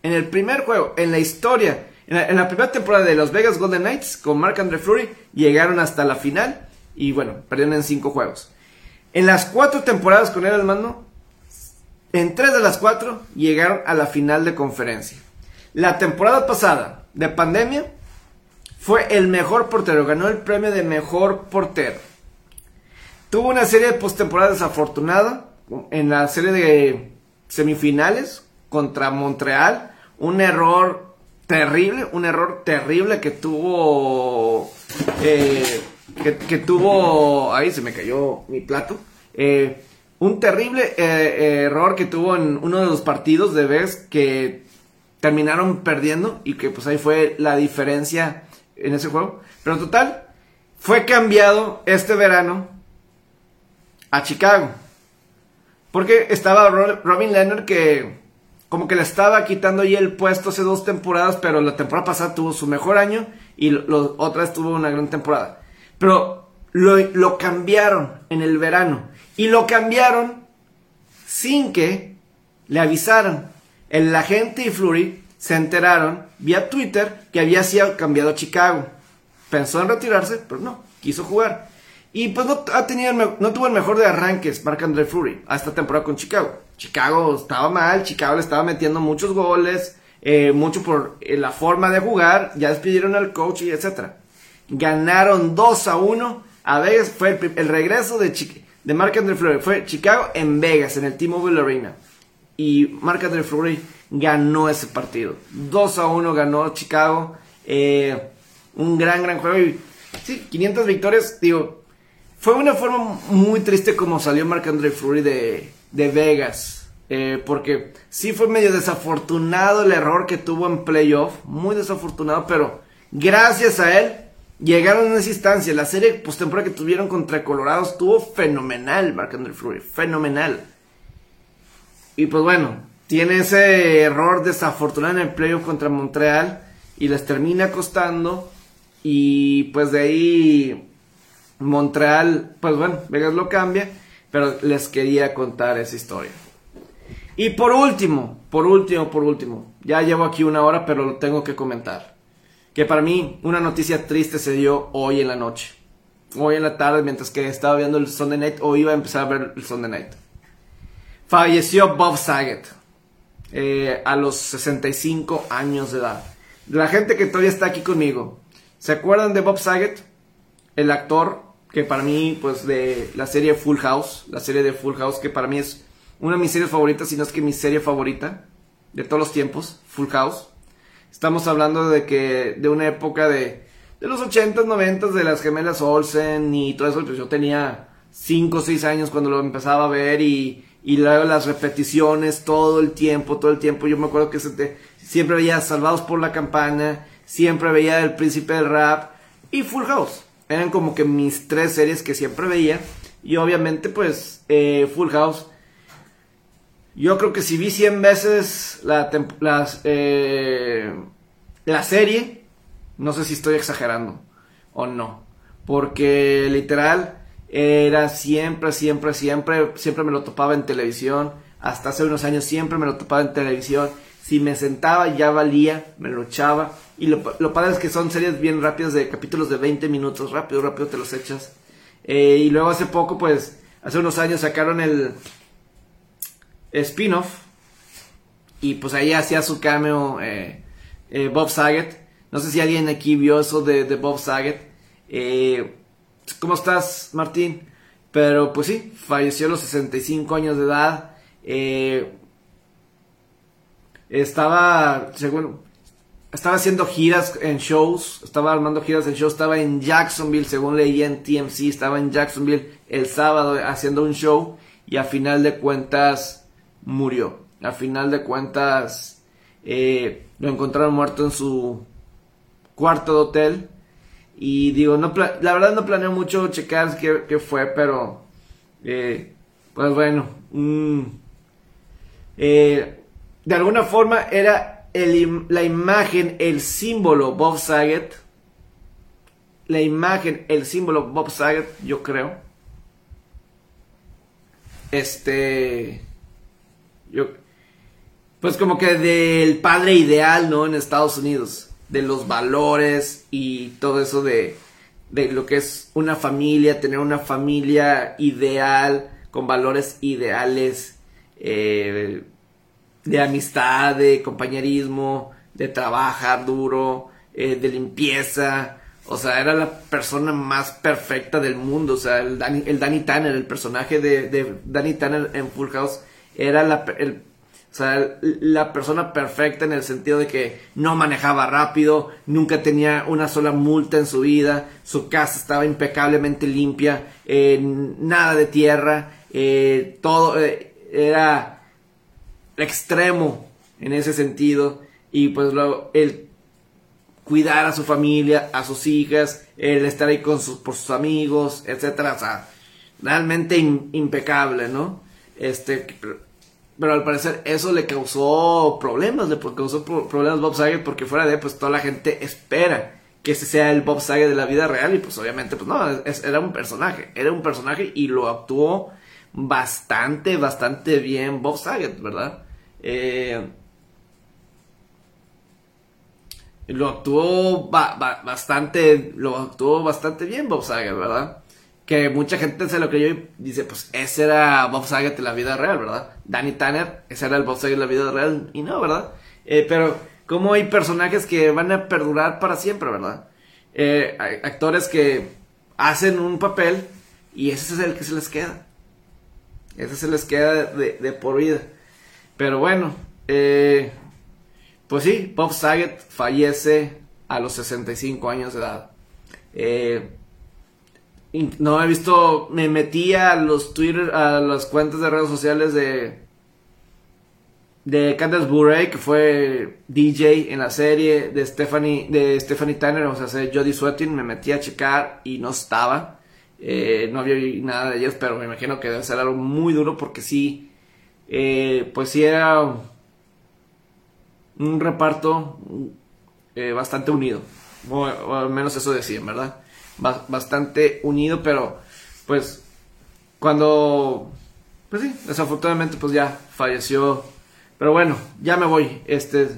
en el primer juego, en la historia, en la, primera temporada de los Vegas Golden Knights con Mark Andre Fleury, llegaron hasta la final y bueno, perdieron en cinco juegos. En las cuatro temporadas con él al mando, en tres de las cuatro llegaron a la final de conferencia. La temporada pasada de pandemia fue el mejor portero, ganó el premio de mejor portero. Tuvo una serie de postemporada desafortunada en la serie de semifinales contra Montreal. Un error terrible, un error terrible que tuvo. Eh, que, tuvo. Ahí se me cayó mi plato. Eh, un terrible eh, error que tuvo en uno de los partidos de vez que terminaron perdiendo y que pues ahí fue la diferencia en ese juego. Pero total, fue cambiado este verano a Chicago. Porque estaba Robin Leonard que como que le estaba quitando ahí el puesto hace dos temporadas, pero la temporada pasada tuvo su mejor año y lo, otra vez tuvo una gran temporada. Pero lo, lo cambiaron en el verano y lo cambiaron sin que le avisaran. El agente y Flurry se enteraron vía Twitter que había sido cambiado a Chicago. Pensó en retirarse, pero no. quiso jugar. Y pues no, ha tenido, no tuvo el mejor de arranques Marc André Fleury a esta temporada con Chicago. Chicago estaba mal, Chicago le estaba metiendo muchos goles, eh, mucho por eh, la forma de jugar, ya despidieron al coach y etcétera. Ganaron 2 a 1 a Vegas, fue el, regreso de, de Marc André Fleury, fue Chicago en Vegas, en el T-Mobile Arena. Y Marc André Fleury ganó ese partido. 2 a 1 ganó Chicago. Eh, un gran, gran juego. Sí, 500 victorias, digo, fue una forma muy triste como salió Marc André Fleury de, de Vegas. Eh, porque sí fue medio desafortunado el error que tuvo en playoff. Muy desafortunado, pero gracias a él llegaron a esa instancia. La serie postemporada que tuvieron contra Colorado estuvo fenomenal, Marc André Fleury. Fenomenal. Y pues bueno, tiene ese error desafortunado en el playoff contra Montreal y les termina costando. Y pues de ahí Montreal, pues bueno, Vegas lo cambia, pero les quería contar esa historia. Y por último, por último, por último, ya llevo aquí una hora, pero lo tengo que comentar. Que para mí una noticia triste se dio hoy en la noche. Hoy en la tarde, mientras que estaba viendo el Sunday Night, o iba a empezar a ver el Sunday Night. Falleció Bob Saget eh, a los 65 años de edad. La gente que todavía está aquí conmigo, ¿se acuerdan de Bob Saget? El actor que para mí, pues de la serie Full House, la serie de Full House, que para mí es una de mis series favoritas, si no es que mi serie favorita de todos los tiempos, Full House. Estamos hablando de que de una época de, de los 80s, 90 de las gemelas Olsen y todo eso, pues yo tenía 5 o 6 años cuando lo empezaba a ver y, y luego las repeticiones todo el tiempo, todo el tiempo. Yo me acuerdo que siempre veía Salvados por la Campana, siempre veía El Príncipe del Rap y Full House eran como que mis tres series que siempre veía. Y obviamente, pues, eh, Full House. Yo creo que si vi 100 veces la, eh, la serie, no sé si estoy exagerando o no. Porque literal, era siempre, siempre, siempre, siempre me lo topaba en televisión. Hasta hace unos años siempre me lo topaba en televisión. Si me sentaba ya valía, me lo echaba. Y lo, lo padre es que son series bien rápidas de capítulos de 20 minutos, rápido, rápido te los echas. Eh, y luego hace poco, pues, hace unos años sacaron el spin-off. Y pues ahí hacía su cameo eh, eh, Bob Saget. No sé si alguien aquí vio eso de, de Bob Saget. ¿Cómo estás, Martín? Pero pues sí, falleció a los 65 años de edad. Estaba, según, estaba haciendo giras en shows, estaba armando giras en shows, estaba en Jacksonville, según leí en TMC, estaba en Jacksonville el sábado haciendo un show y a final de cuentas murió. A final de cuentas eh, lo encontraron muerto en su cuarto de hotel y digo, no la verdad no planeo mucho checar qué, fue, pero eh, pues bueno, eh, de alguna forma era la imagen, el símbolo Bob Saget, la imagen, el símbolo Bob Saget, yo creo. Este, yo, pues como que del padre ideal, ¿no? En Estados Unidos, de los valores y todo eso de, de lo que es una familia, tener una familia ideal, con valores ideales, eh, de amistad, de compañerismo, de trabajar duro, eh, de limpieza. O sea, era la persona más perfecta del mundo. O sea, el Danny, el Danny Tanner, el personaje de, Danny Tanner en Full House, era la, o sea, la persona perfecta en el sentido de que no manejaba rápido, nunca tenía una sola multa en su vida, su casa estaba impecablemente limpia, eh, nada de tierra, eh, todo era extremo en ese sentido y pues luego el cuidar a su familia, a sus hijas, el estar ahí con sus, por sus amigos, etcétera, o sea, realmente impecable, ¿no? Este, pero, al parecer eso le causó problemas, le causó problemas Bob Saget porque fuera de, pues toda la gente espera que ese sea el Bob Saget de la vida real y pues obviamente, pues no, era un personaje, era un personaje y lo actuó bastante, bastante bien Bob Saget, ¿verdad? Eh, lo actuó bastante, lo actuó bastante bien Bob Saget, ¿verdad? Que mucha gente se lo creyó y dice, pues ese era Bob Saget en la vida real, ¿verdad? Danny Tanner, ese era el Bob Saget en la vida real, y no, ¿verdad? Eh, pero, como hay personajes que van a perdurar para siempre, ¿verdad? Eh, actores que hacen un papel y ese es el que se les queda. Ese se les queda de por vida. Pero bueno, eh, pues sí, Bob Saget fallece a los 65 años de edad. Eh, no he visto, me metí a los Twitter, a las cuentas de redes sociales de de Candace Bure, que fue DJ en la serie de Stephanie, de Stephanie Tanner, o sea, Jodie Sweating, me metí a checar y no estaba. Eh, no había nada de ellos, pero me imagino que debe ser algo muy duro porque sí, eh, pues sí era un reparto eh, bastante unido. Al menos eso decían, ¿verdad? bastante unido, pero pues cuando, pues sí, desafortunadamente pues ya falleció. Pero bueno, ya me voy. Este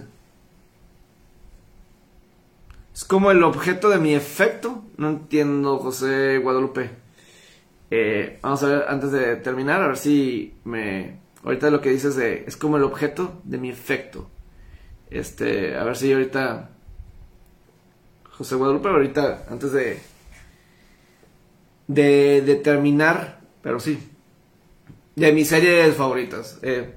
es como el objeto de mi efecto. No entiendo, José Guadalupe. Eh, vamos a ver, antes de terminar, a ver si me... Ahorita lo que dices de... Es como el objeto de mi efecto. Este, a ver si ahorita. José Guadalupe, ahorita, antes de. De, terminar, pero sí. De mis series favoritas. Eh,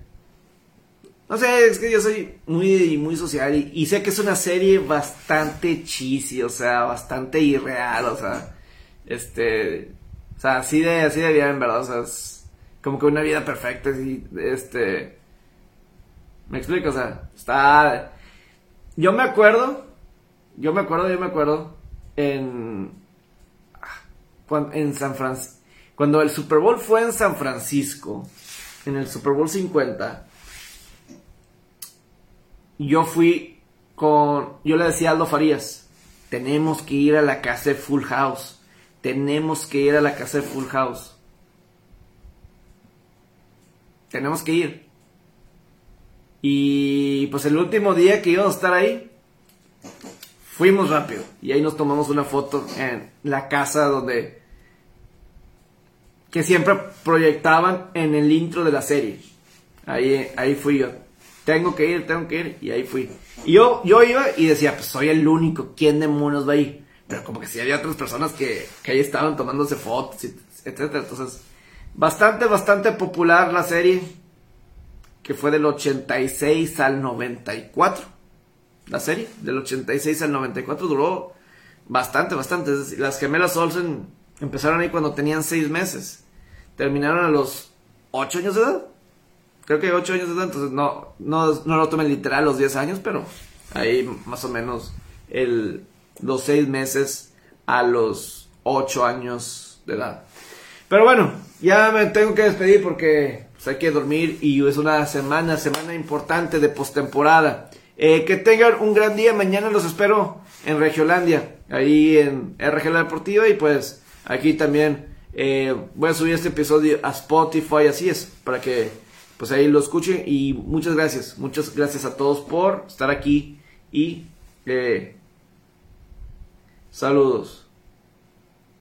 no sé, es que yo soy muy, muy social y, sé que es una serie bastante cheesy, o sea, bastante irreal, o sea, este, o sea, así de, así de bien, ¿verdad? O sea, como que una vida perfecta, así, este, ¿Me explico? O sea, está... Yo me acuerdo, yo me acuerdo, yo me acuerdo, en... Cuando, en San Francisco... Cuando el Super Bowl fue en San Francisco, en el Super Bowl 50, yo fui con... Yo le decía a Aldo Farías, tenemos que ir a la casa de Full House. Tenemos que ir a la casa de Full House. Tenemos que ir. Y pues el último día que íbamos a estar ahí, fuimos rápido. Y ahí nos tomamos una foto en la casa donde... Que siempre proyectaban en el intro de la serie. Ahí, ahí fui yo. Tengo que ir, tengo que ir. Y ahí fui. Y yo, yo iba y decía, pues soy el único. ¿Quién demonios va ahí? Pero como que sí había otras personas que, que ahí estaban tomándose fotos, etcétera. Entonces, bastante, bastante popular la serie que fue del 86 al 94. La serie, del 86 al 94 duró bastante, bastante. las gemelas Olsen empezaron ahí cuando tenían 6 meses. Terminaron a los 8 años de edad. Creo que 8 años de edad, entonces no, no, no lo tomen literal los 10 años, pero ahí más o menos el, los 6 meses a los 8 años de edad. Pero bueno, ya me tengo que despedir porque pues, hay que dormir y es una semana, semana importante de postemporada. Eh, que tengan un gran día. Mañana los espero en Regiolandia, ahí en RG La Deportiva. Y pues aquí también eh, voy a subir este episodio a Spotify, así es, para que pues ahí lo escuchen. Y muchas gracias, muchas gracias a todos por estar aquí. Y eh, saludos.